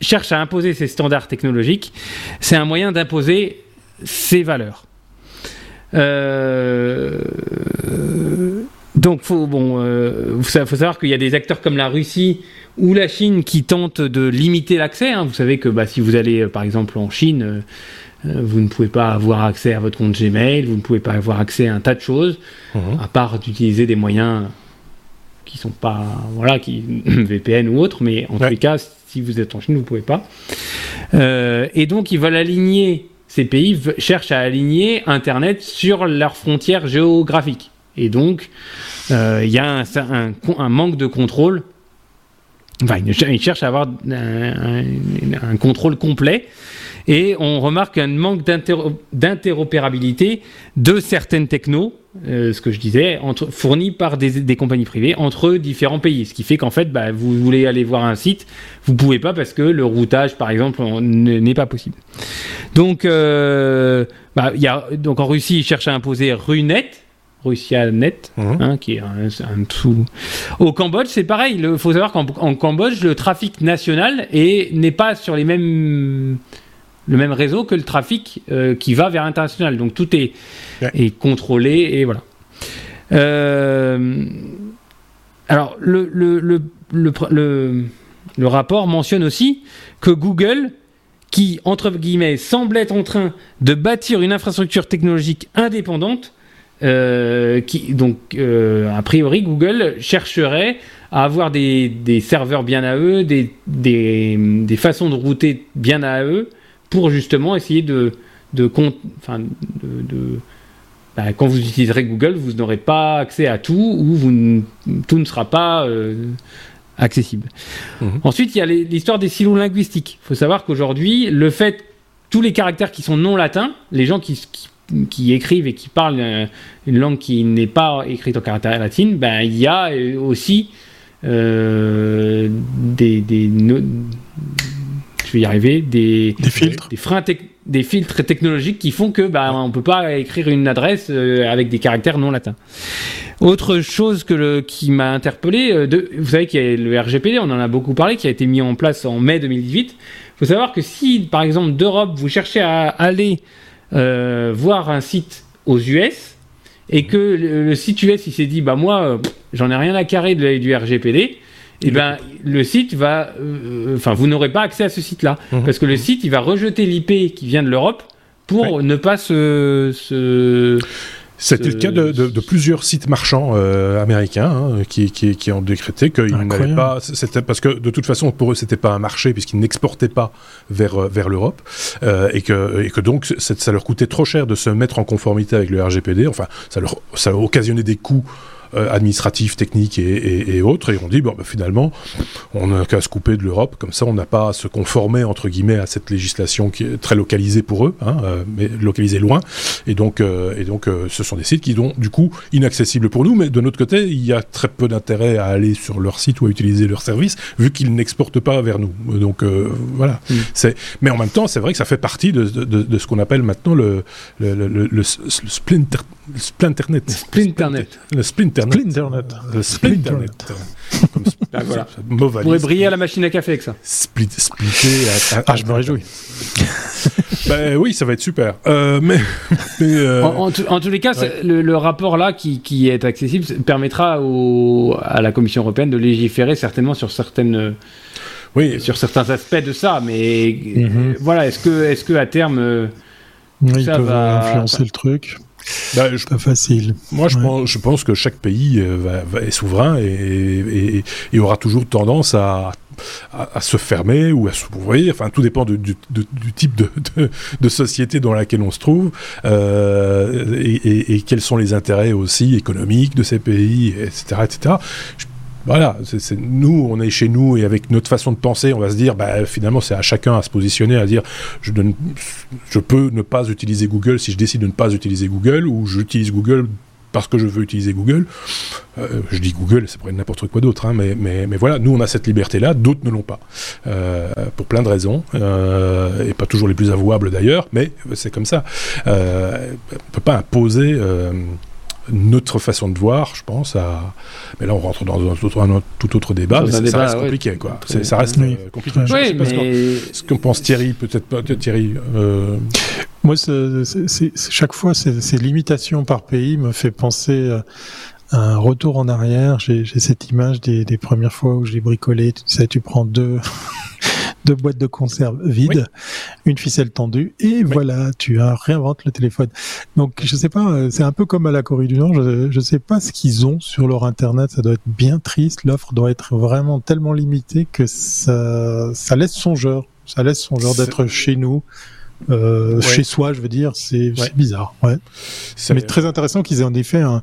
[SPEAKER 3] cherche à imposer ces standards technologiques. C'est un moyen d'imposer ses valeurs. Euh, donc, faut, euh, faut savoir qu'il y a des acteurs comme la Russie ou la Chine qui tentent de limiter l'accès. Hein. Vous savez que bah, si vous allez, euh, par exemple, en Chine, vous ne pouvez pas avoir accès à votre compte Gmail, vous ne pouvez pas avoir accès à un tas de choses, mhm. à part d'utiliser des moyens qui sont pas, voilà, qui VPN ou autre, mais en tous les cas, si vous êtes en Chine, vous ne pouvez pas. et donc, ils veulent aligner, ces pays cherchent à aligner Internet sur leurs frontières géographiques. Et donc, euh, il y a un, manque de contrôle. Enfin, ils cherchent à avoir un, contrôle complet. Et on remarque un manque d'interopérabilité de certaines technos, euh, ce que je disais, entre, fournies par des, compagnies privées entre différents pays. Ce qui fait qu'en fait, bah, vous voulez aller voir un site, vous pouvez pas parce que le routage, par exemple, n'est pas possible. Donc, euh, bah, y a, donc en Russie, ils cherchent à imposer RUNET, Russia-Net, hein, qui est un, un, tout. Au Cambodge, c'est pareil. Il faut savoir qu'en Cambodge, le trafic national n'est pas sur les mêmes le même réseau que le trafic euh, qui va vers l'international. Donc tout est,
[SPEAKER 1] Ouais.
[SPEAKER 3] est contrôlé et voilà. Euh, alors le, le, le, le, rapport mentionne aussi que Google, qui entre guillemets semble être en train de bâtir une infrastructure technologique indépendante, euh, qui donc a priori Google chercherait à avoir des, des serveurs bien à eux, des, des, des façons de router bien à eux, pour justement essayer de, de, enfin, de, de- bah, quand vous utiliserez Google, vous n'aurez pas accès à tout ou vous tout ne sera pas euh, accessible.
[SPEAKER 1] Mhm.
[SPEAKER 3] Ensuite, il y a l'histoire des silos linguistiques. Il faut savoir qu'aujourd'hui, le fait tous les caractères qui sont non latins, les gens qui, qui, qui écrivent et qui parlent euh, une langue qui n'est pas écrite en caractère latine, ben, il y a euh, aussi euh, des, des no- je vais y arriver, des,
[SPEAKER 2] Des filtres.
[SPEAKER 3] des freins des filtres technologiques qui font que bah, on peut pas écrire une adresse euh, avec des caractères non latins. Autre chose que le, qui m'a interpellé, euh, de, vous savez qu'il y a le RGPD, on en a beaucoup parlé, qui a été mis en place en mai 2018. Il faut savoir que si, par exemple, d'Europe, vous cherchez à aller euh, voir un site aux US et que le, le site US il s'est dit bah moi j'en ai rien à carrer de, du RGPD, et ben le site va, euh, enfin vous n'aurez pas accès à ce site-là
[SPEAKER 1] Mhm.
[SPEAKER 3] parce que le site il va rejeter l'IP qui vient de l'Europe pour ne pas se, se
[SPEAKER 1] C'était le cas de, de- de plusieurs sites marchands euh, américains hein, qui, qui, qui ont décrété qu'ils
[SPEAKER 2] Incroyable.
[SPEAKER 1] pas. C'était parce que de toute façon pour eux c'était pas un marché puisqu'ils n'exportaient pas vers euh, vers l'Europe euh, et que et que donc c'est- ça leur coûtait trop cher de se mettre en conformité avec le RGPD. Enfin ça leur ça occasionnait des coûts euh, administratifs, techniques et, et- et autres, et on dit bon, bah, finalement, on n'a qu'à se couper de l'Europe, comme ça, on n'a pas à se conformer entre guillemets à cette législation qui est très localisée pour eux, hein, euh, mais localisée loin, et donc, euh, et donc, euh, ce sont des sites qui sont du coup inaccessibles pour nous, mais de notre côté, il y a très peu d'intérêt à aller sur leur site ou à utiliser leur service, vu qu'ils n'exportent pas vers nous. Donc euh, voilà.
[SPEAKER 3] Mm.
[SPEAKER 1] C'est, mais en même temps, c'est vrai que ça fait partie de, de, de- de ce qu'on appelle maintenant le le, le, splinter, splinternet.
[SPEAKER 3] Splinternet.
[SPEAKER 1] Le splinternet.
[SPEAKER 2] Splinternet.
[SPEAKER 1] Le splinternet. Comme sp-
[SPEAKER 3] Ah, voilà.
[SPEAKER 1] Valise.
[SPEAKER 3] pourrez briller à la machine à café avec ça.
[SPEAKER 1] Split, splitter. à- à-
[SPEAKER 2] Ah, je me réjouis.
[SPEAKER 1] Ben oui, ça va être super. Euh, mais, mais, euh,
[SPEAKER 3] En, en tout- en tous les cas, le, le rapport là qui, qui est accessible permettra au, à la Commission européenne de légiférer certainement sur certaines
[SPEAKER 1] oui,
[SPEAKER 3] sur certains aspects de ça. Mais
[SPEAKER 2] Mhm.
[SPEAKER 3] euh, voilà, est-ce que est-ce que à terme euh,
[SPEAKER 2] Oui, Ils
[SPEAKER 3] Ça
[SPEAKER 2] peuvent
[SPEAKER 3] va-
[SPEAKER 2] influencer le truc.
[SPEAKER 1] Ben, je
[SPEAKER 2] Pas facile.
[SPEAKER 1] Moi, je,
[SPEAKER 2] Ouais.
[SPEAKER 1] pense, je pense que chaque pays euh, va, va- est souverain et, et- et- et aura toujours tendance à, à, à se fermer ou à s'ouvrir. Enfin, tout dépend du, type de, de- de société dans laquelle on se trouve euh, et quels sont les intérêts aussi économiques de ces pays, etc. etc. Je- voilà, nous, on est chez nous et avec notre façon de penser, on va se dire, bah, finalement, c'est à chacun à se positionner, à dire, je, ne- peux ne pas utiliser Google si je décide de ne pas utiliser Google ou j'utilise Google parce que je veux utiliser Google. Euh, je dis Google, c'est pour n'importe quoi d'autre, hein, mais, voilà, nous on a cette liberté-là, d'autres ne l'ont pas, euh, pour plein de raisons, euh, et pas toujours les plus avouables d'ailleurs, mais c'est comme ça. On peut pas imposer notre façon de voir, je pense. À... Mais là, on rentre dans un, autre- un autre- tout autre débat,
[SPEAKER 3] Dans
[SPEAKER 1] mais ça,
[SPEAKER 3] débat,
[SPEAKER 1] reste
[SPEAKER 3] ouais.
[SPEAKER 1] compliqué, quoi. Ça reste
[SPEAKER 2] Oui.
[SPEAKER 1] euh, compliqué. Je
[SPEAKER 3] Oui,
[SPEAKER 1] sais pas ce qu'en-
[SPEAKER 3] mais
[SPEAKER 1] ce qu'en pense Thierry, peut-être pas, peut-être Thierry. euh,
[SPEAKER 2] Moi, chaque fois, ces, ces limitations par pays me fait penser euh, à un retour en arrière. J'ai j'ai cette image des, des premières fois où j'ai bricolé. Tu sais, tu prends deux, deux boîtes de conserve vides, une ficelle tendue, et voilà, tu as réinventes le téléphone. Donc, je sais pas, euh, c'est un peu comme à la Corée du Nord. Je, je sais pas ce qu'ils ont sur leur internet. Ça doit être bien triste. L'offre doit être vraiment tellement limitée que ça, ça laisse songeur. Ça laisse songeur d'être chez nous. Euh,
[SPEAKER 1] Ouais.
[SPEAKER 2] chez soi, je veux dire, c'est
[SPEAKER 1] Ouais.
[SPEAKER 2] bizarre. Ouais. Mais très intéressant qu'ils aient en effet un,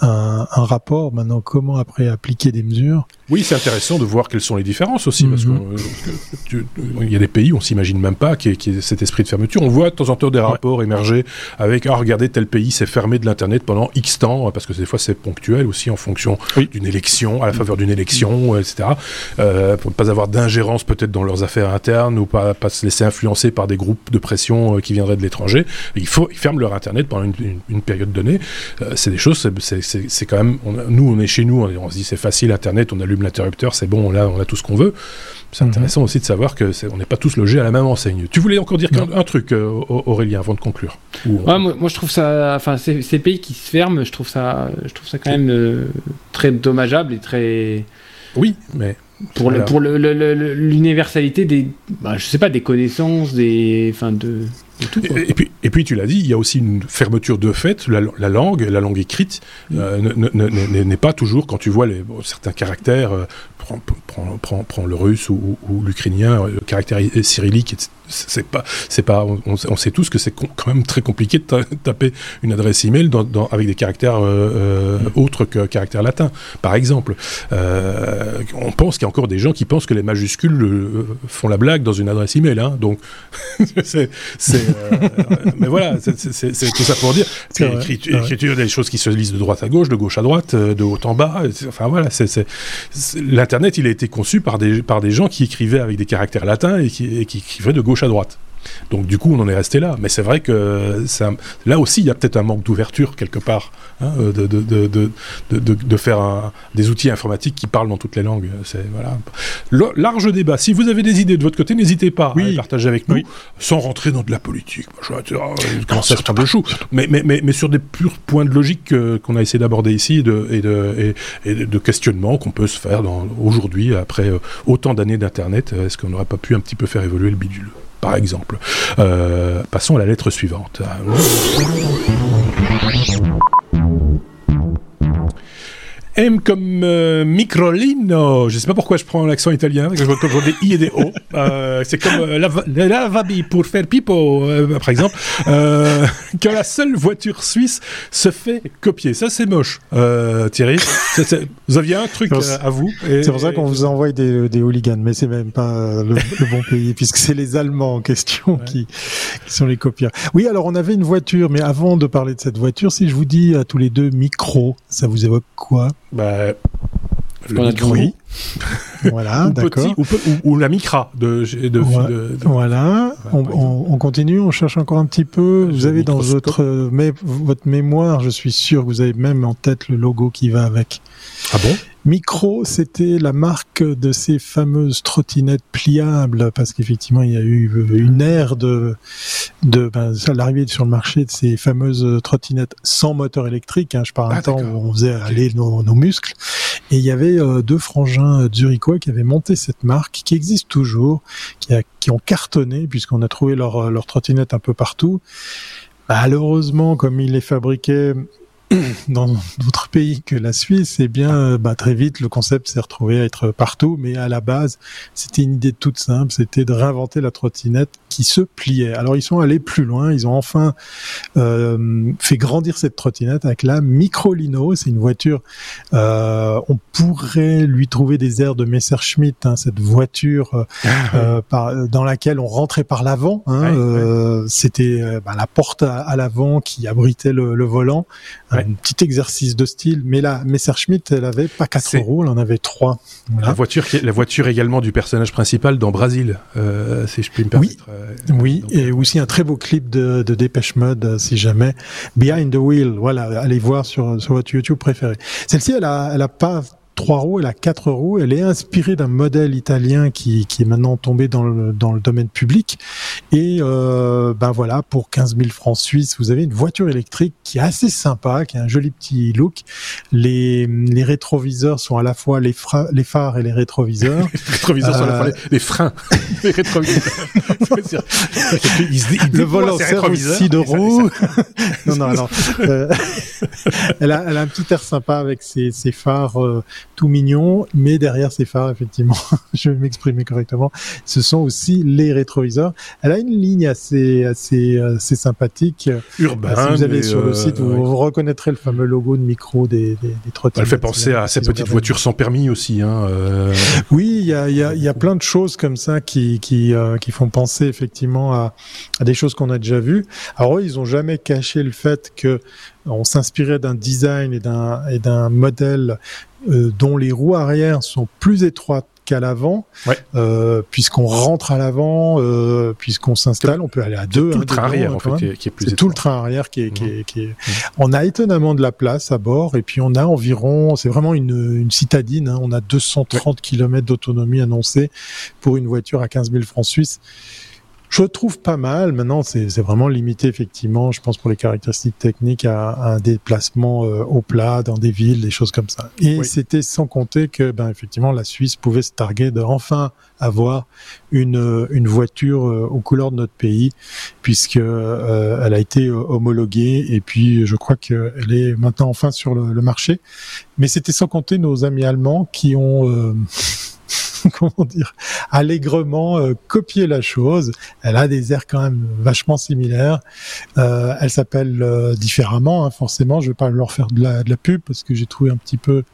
[SPEAKER 2] un, un rapport maintenant comment après appliquer des mesures.
[SPEAKER 1] Oui, c'est intéressant de voir quelles sont les différences aussi, parce que,
[SPEAKER 2] Mhm.
[SPEAKER 1] euh, parce que tu- il y a des pays, on s'imagine même pas qu'il y, ait- qu'il y ait cet esprit de fermeture. On voit de temps en temps des rapports émerger avec, ah, regardez, tel pays s'est fermé de l'Internet pendant X temps, parce que des fois c'est ponctuel aussi en fonction
[SPEAKER 2] Oui.
[SPEAKER 1] d'une élection, à la faveur d'une élection, etc. Euh, pour ne pas avoir d'ingérence peut-être dans leurs affaires internes ou pas, pas se laisser influencer par des groupes de pression qui viendrait de l'étranger. Il faut, ils ferment leur internet pendant une, période donnée. c'est des choses, c'est quand même, nous, on est chez nous, on, se dit c'est facile, internet, on allume l'interrupteur, c'est bon, là, on a tout ce qu'on veut. C'est mhm. intéressant aussi de savoir que on n'est pas tous logés à la même enseigne. Tu voulais encore dire un, truc, Aurélien, avant de conclure?
[SPEAKER 3] moi, moi, je trouve ça, enfin, ces, ces, pays qui se ferment, je trouve ça, je trouve ça quand même très dommageable et très.
[SPEAKER 1] Oui, mais
[SPEAKER 3] pour le, pour l'universalité des bah, je sais pas des connaissances des enfin de,
[SPEAKER 1] tout, et, puis et puis tu l'as dit il y a aussi une fermeture de fait la, langue la langue écrite euh, n'est pas toujours quand tu vois les, certains caractères euh, prends, prends, prends, le russe ou, l'ukrainien le caractère cyrillique c'est pas c'est pas on, sait tous que c'est quand même très compliqué de taper une adresse email dans, dans, avec des caractères euh, autres que caractères latins par exemple on pense qu'il y a encore des gens qui pensent que les majuscules euh, font la blague dans une adresse email. Hein, donc, c'est, euh, mais voilà, c'est, tout ça pour dire. Écriture, écriture, des choses qui se lisent de droite à gauche, de gauche à droite, euh, de haut en bas. Enfin voilà, c'est, l'internet, il a été conçu par des par des gens qui écrivaient avec des caractères latins et qui, et qui écrivaient de gauche à droite. Donc du coup, on en est resté là. Mais c'est vrai que là aussi, il y a peut-être un manque d'ouverture quelque part, hein, euh, de, de, de, de, faire des outils informatiques qui parlent dans toutes les langues. C'est voilà. large débat. Si vous avez des idées de votre côté, n'hésitez pas à les partager avec nous, sans rentrer dans de la politique. Je commencer à se le chou. Mais, mais, mais, mais, sur des purs points de logique qu'on a essayé d'aborder ici et de, et de, et, de questionnement qu'on peut se faire aujourd'hui, après euh, autant d'années d'Internet. Est-ce qu'on n'aurait pas pu un petit peu faire évoluer le bidule? Par exemple. Euh, passons à la lettre suivante. M comme euh, Microlino. Je sais pas pourquoi je prends l'accent italien, quand je vois des I et des O. Euh, c'est comme euh, la, la, pour faire pipo, euh, par exemple. Euh, que la seule voiture suisse se fait copier. Ça, c'est moche, Thierry. vous aviez un truc à vous.
[SPEAKER 2] C'est pour ça qu'on vous envoie des, des hooligans, mais c'est même pas le, bon pays, puisque c'est les Allemands en question qui, qui, sont les copieurs. Oui, alors on avait une voiture, mais avant de parler de cette voiture, si je vous dis à tous les deux micro, ça vous évoque quoi?
[SPEAKER 1] Bah, le micro.
[SPEAKER 2] Oui. voilà, d'accord.
[SPEAKER 1] Ou, ou, la micra de, de,
[SPEAKER 2] Voilà, on, continue, on cherche encore un petit peu. Vous avez dans votre, mais, votre mémoire, je suis sûr que vous avez même en tête le logo qui va avec.
[SPEAKER 1] Ah bon?
[SPEAKER 2] Micro, c'était la marque de ces fameuses trottinettes pliables, parce qu'effectivement, il y a eu une ère de, de ben, l'arrivée sur le marché de ces fameuses trottinettes sans moteur électrique. Hein, je parle ah, un temps où on faisait aller nos, nos, muscles. Et il y avait euh, deux frangins zurichois qui avaient monté cette marque, qui existe toujours, qui, a, qui ont cartonné, puisqu'on a trouvé leurs leur trottinettes un peu partout. Malheureusement, comme ils les fabriquaient dans d'autres pays que la Suisse, eh bien, bah, très vite, le concept s'est retrouvé à être partout. Mais à la base, c'était une idée toute simple, c'était de réinventer la trottinette qui se pliait. Alors, ils sont allés plus loin. Ils ont enfin euh, fait grandir cette trottinette avec la Microlino. C'est une voiture. Euh, on pourrait lui trouver des airs de Messerschmitt, hein, cette voiture euh, par, dans laquelle on rentrait par l'avant. Hein, c'était bah, la porte à, l'avant qui abritait le, le volant un petit exercice de style. Mais là, Messerschmitt, elle avait pas quatre roues, elle en avait trois.
[SPEAKER 1] La voiture, la voiture également du personnage principal dans Brasil, si je puis me permettre.
[SPEAKER 2] Oui, euh, oui et euh, aussi un très beau clip de, de Dépêche Mode, si jamais. Behind the Wheel, voilà, allez voir sur, sur votre YouTube préféré. Celle-ci, elle a, elle a pas trois roues, elle a quatre roues. Elle est inspirée d'un modèle italien qui, qui est maintenant tombé dans le, dans le domaine public. Et euh, ben voilà, pour 15 000 francs suisses, vous avez une voiture électrique qui est assez sympa, qui a un joli petit look. Les, les rétroviseurs sont à la fois les, les phares et les rétroviseurs.
[SPEAKER 1] les rétroviseurs sont à la fois les, freins, les rétroviseurs.
[SPEAKER 2] le volant sert aussi de roue. non, non, alors, euh, elle, a, elle a un petit air sympa avec ses, ses phares euh, tout mignon, mais derrière ces phares, effectivement, je vais m'exprimer correctement, ce sont aussi les rétroviseurs. Elle a une ligne assez, assez, assez sympathique.
[SPEAKER 1] Urbain.
[SPEAKER 2] Si vous allez sur le site, vous, euh, reconnaîtrez le fameux logo de micro des, des, des trottinettes.
[SPEAKER 1] Elle fait penser à ces petites voitures sans permis aussi. Hein, euh...
[SPEAKER 2] Oui, il y a, y, a, y a plein de choses comme ça qui, qui, euh, qui font penser effectivement à, à des choses qu'on a déjà vues. Alors eux, ils ont jamais caché le fait que on s'inspirait d'un design et d'un et d'un modèle euh, dont les roues arrière sont plus étroites qu'à l'avant,
[SPEAKER 1] Ouais.
[SPEAKER 2] euh, puisqu'on rentre à l'avant, euh, puisqu'on s'installe, on peut aller à deux.
[SPEAKER 1] tout
[SPEAKER 2] hein,
[SPEAKER 1] le train
[SPEAKER 2] dedans,
[SPEAKER 1] arrière, en fait, qui est, qui est plus
[SPEAKER 2] C'est tout le train arrière qui est, qui est, qui est-
[SPEAKER 1] Mhm.
[SPEAKER 2] On a étonnamment de la place à bord et puis on a environ, c'est vraiment une, une citadine, hein, on a 230 km d'autonomie annoncée pour une voiture à 15 000 francs suisses. Je trouve pas mal. Maintenant, c'est vraiment limité effectivement, je pense pour les caractéristiques techniques à, à un déplacement euh, au plat dans des villes, des choses comme ça. Et
[SPEAKER 1] Oui.
[SPEAKER 2] c'était sans compter que, ben effectivement, la Suisse pouvait se targuer de enfin avoir une euh, une voiture euh, aux couleurs de notre pays, puisque euh, elle a été euh, homologuée et puis je crois qu'elle est maintenant enfin sur le, le marché. Mais c'était sans compter nos amis allemands qui ont euh, comment dire allègrement euh, copié la chose. Elle a des airs quand même vachement similaires. Euh, elle s'appelle euh, différemment, hein, forcément. Je vais pas leur faire de la pub parce que j'ai trouvé un petit peu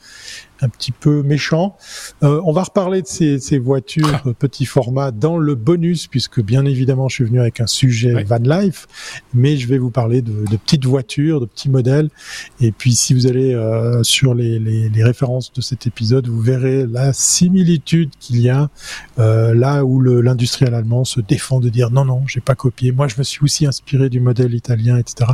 [SPEAKER 2] un petit peu méchant. Euh, on va reparler de ces, ces voitures euh, petit format dans le bonus, puisque bien évidemment je suis venu avec un sujet van life, mais je vais vous parler de, de petites voitures, de petits modèles. Et puis si vous allez euh, sur les, les, les références de cet épisode, vous verrez la similitude qu'il y a euh, là où l'industriel allemand se défend de dire non non, j'ai pas copié. Moi je me suis aussi inspiré du modèle italien, etc.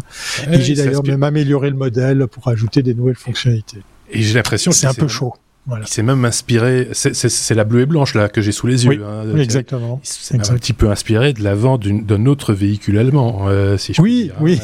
[SPEAKER 1] Ouais,
[SPEAKER 2] Et j'ai d'ailleurs même amélioré le modèle pour ajouter des nouvelles fonctionnalités.
[SPEAKER 1] Et j'ai l'impression que
[SPEAKER 2] C'est un peu chaud. Voilà.
[SPEAKER 1] Il s'est même inspiré. c'est- la bleue et blanche là que j'ai sous les yeux.
[SPEAKER 2] Oui,
[SPEAKER 1] hein,
[SPEAKER 2] Oui, exactement.
[SPEAKER 1] Il s'est un petit peu inspiré de l'avant d'un autre véhicule allemand, euh, si je
[SPEAKER 2] Oui,
[SPEAKER 1] dire.
[SPEAKER 2] oui.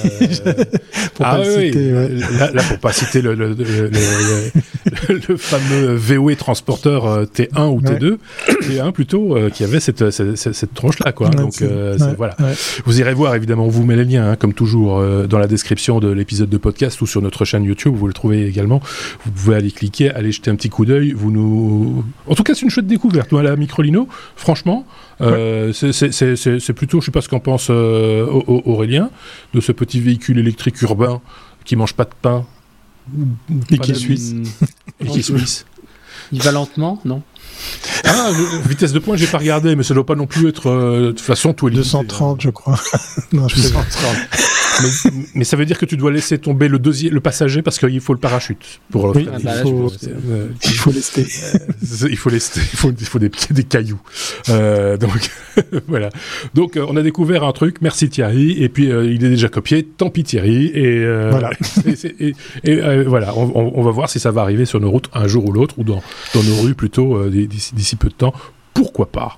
[SPEAKER 1] Euh,
[SPEAKER 2] Pour
[SPEAKER 1] ah
[SPEAKER 2] pas le
[SPEAKER 1] oui,
[SPEAKER 2] citer, ouais.
[SPEAKER 1] Là, là, pour pas citer le, le, le, le- le fameux VW transporteur euh, T1 ou
[SPEAKER 2] Ouais.
[SPEAKER 1] T2, T1 plutôt, euh, qui avait cette, cette, cette, cette tronche-là, quoi.
[SPEAKER 2] Ouais,
[SPEAKER 1] Donc, euh, voilà. Vous irez voir, évidemment, on vous met les liens, hein, comme toujours, euh, dans la description de l'épisode de podcast ou sur notre chaîne YouTube, vous le trouvez également. Vous pouvez aller cliquer, aller jeter un petit coup d'œil. Vous nous, en tout cas, c'est une chouette découverte. Moi, la Microlino, franchement, euh, c'est- plutôt, je sais pas ce qu'en pense euh, Au- Au- Aurélien, de ce petit véhicule électrique urbain qui mange pas de pain.
[SPEAKER 2] Et qui est suisse.
[SPEAKER 1] Et qui est suisse.
[SPEAKER 3] Il va lentement, non?
[SPEAKER 1] Ah, vitesse de pointe, j'ai pas regardé, mais ça doit pas non plus être, euh, de toute façon, tout est limité,
[SPEAKER 2] 230, je crois. non, je sais pas.
[SPEAKER 1] Mais, mais ça veut dire que tu dois laisser tomber le deuxième, le passager parce qu'il faut le parachute pour
[SPEAKER 2] Oui,
[SPEAKER 1] faire.
[SPEAKER 3] Ah bah là,
[SPEAKER 2] il, faut,
[SPEAKER 1] C'est- euh,
[SPEAKER 2] il faut lester.
[SPEAKER 1] c'est- il faut les, il faut, il faut des, des cailloux. Euh, donc voilà. Donc euh, on a découvert un truc. Merci Thierry. Et puis euh, il est déjà copié. Tant pis Thierry. Et euh,
[SPEAKER 2] Voilà.
[SPEAKER 1] et, et- et, euh, voilà. On, on- on va voir si ça va arriver sur nos routes un jour ou l'autre ou dans, dans nos rues plutôt euh, d'ici peu de temps. Pourquoi pas?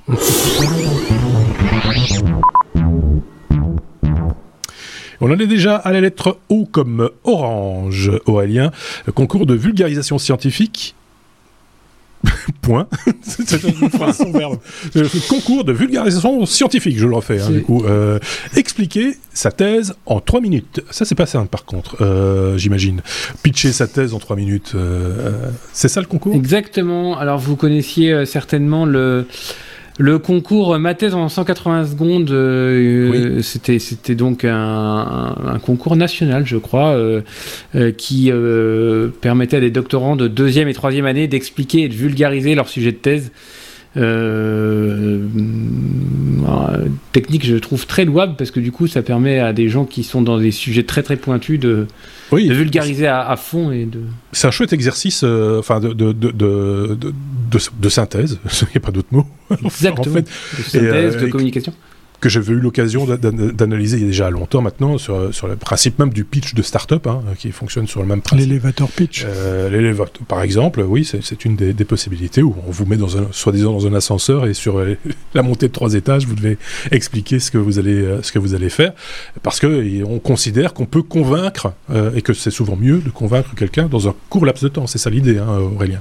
[SPEAKER 1] On en est déjà à la lettre O comme orange, Aurélien. Concours de vulgarisation scientifique. Point. C'est verbe. Euh, Concours de vulgarisation scientifique, je le refais. Hein, du coup, Euh, expliquer sa thèse en trois minutes. Ça, c'est pas simple, par contre, euh, j'imagine. Pitcher sa thèse en trois minutes. euh, c'est ça le concours?
[SPEAKER 3] Exactement. Alors vous connaissiez certainement le le concours Ma thèse en 180 secondes. euh, C'était c'était donc un, concours national, je crois, euh, euh, qui euh, permettait à des doctorants de deuxième et troisième année d'expliquer et de vulgariser leur sujet de thèse. Euh, euh, technique, je trouve très louable parce que du coup, ça permet à des gens qui sont dans des sujets très très pointus de,
[SPEAKER 1] Oui.
[SPEAKER 3] de vulgariser à, à fond et de.
[SPEAKER 1] C'est un chouette exercice, euh, enfin, de, de, de, de, synthèse. Il n'y a pas d'autre mot.
[SPEAKER 3] Exactement.
[SPEAKER 1] En fait,
[SPEAKER 3] de synthèse,
[SPEAKER 1] euh,
[SPEAKER 3] de communication.
[SPEAKER 1] Que j'avais eu l'occasion d'a- d'a- d'analyser il y a déjà longtemps maintenant sur, sur le principe même du pitch de start-up hein, qui fonctionne sur le même principe.
[SPEAKER 2] L'élévateur pitch.
[SPEAKER 1] Euh, l'élévateur, par exemple, oui, c'est une des, des possibilités où on vous met dans un, soi-disant dans un ascenseur et sur euh, la montée de trois étages, vous devez expliquer ce que vous allez, euh, ce que vous allez faire, parce que on considère qu'on peut convaincre et que c'est souvent mieux de convaincre quelqu'un dans un court laps de temps. C'est ça l'idée, hein, Aurélien.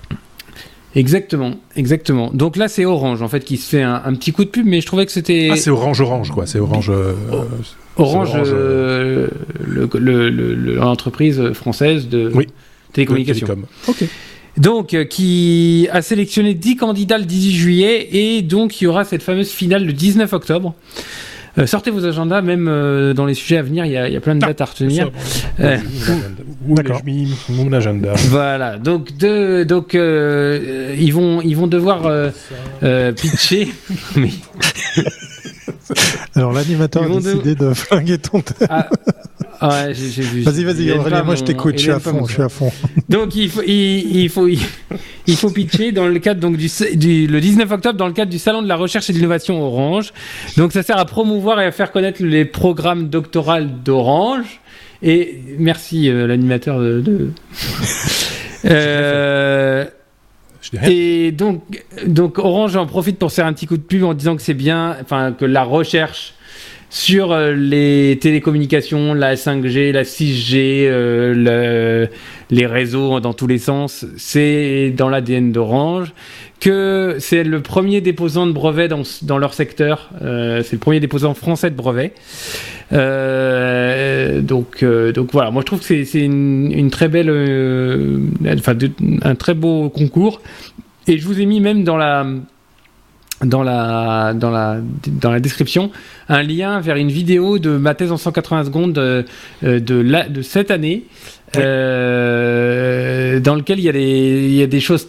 [SPEAKER 3] Exactement, exactement. Donc là, c'est Orange en fait qui se fait un, un petit coup de pub, mais je trouvais que c'était
[SPEAKER 1] Ah, c'est orange, orange, quoi. C'est orange. euh,
[SPEAKER 3] Orange, euh, le- le- le- le- l'entreprise française de
[SPEAKER 1] Oui.
[SPEAKER 3] télécommunications.
[SPEAKER 1] télécom. Ok.
[SPEAKER 3] Donc, euh, qui a sélectionné 10 candidats le 18 juillet et donc il y aura cette fameuse finale le 19 octobre. Euh, sortez vos agendas, même euh, dans les sujets à venir, il y a, il y a plein de dates à retenir. Euh,
[SPEAKER 2] D'accord.
[SPEAKER 1] mon agenda
[SPEAKER 3] Voilà, donc de, donc euh, ils vont ils vont devoir euh, euh, pitcher. Mais
[SPEAKER 2] Alors l'animateur a décidé de flinguer ton thème.
[SPEAKER 3] Ah, Ouais, j'ai- j'ai vu.
[SPEAKER 2] Vas-y, vas-y, Aurélien, moi je t'écoute, je suis à fond,
[SPEAKER 3] mon
[SPEAKER 2] je suis à fond.
[SPEAKER 3] Donc il faut, il, il faut, il, faut pitcher dans le cadre donc du, du le 19 octobre dans le cadre du salon de la recherche et de l'innovation Orange. Donc ça sert à promouvoir et à faire connaître les programmes doctoraux d'Orange. Et merci euh, l'animateur de. de- Euh, et donc, donc Orange en profite pour faire un petit coup de pub en disant que c'est bien, enfin que la recherche sur euh, les télécommunications, la 5G, la 6G, euh, le- les réseaux dans tous les sens, c'est dans l'ADN d'Orange. Que c'est le premier déposant de brevets dans, dans leur secteur. euh, c'est le premier déposant français de brevets. Donc, donc voilà, moi je trouve que c'est une, très belle, enfin un très beau concours. Et je vous ai mis même dans la dans la dans la dans la description un lien vers une vidéo de ma thèse en 180 secondes euh, euh, de la, de cette année euh, dans lequel il y a des il y a des choses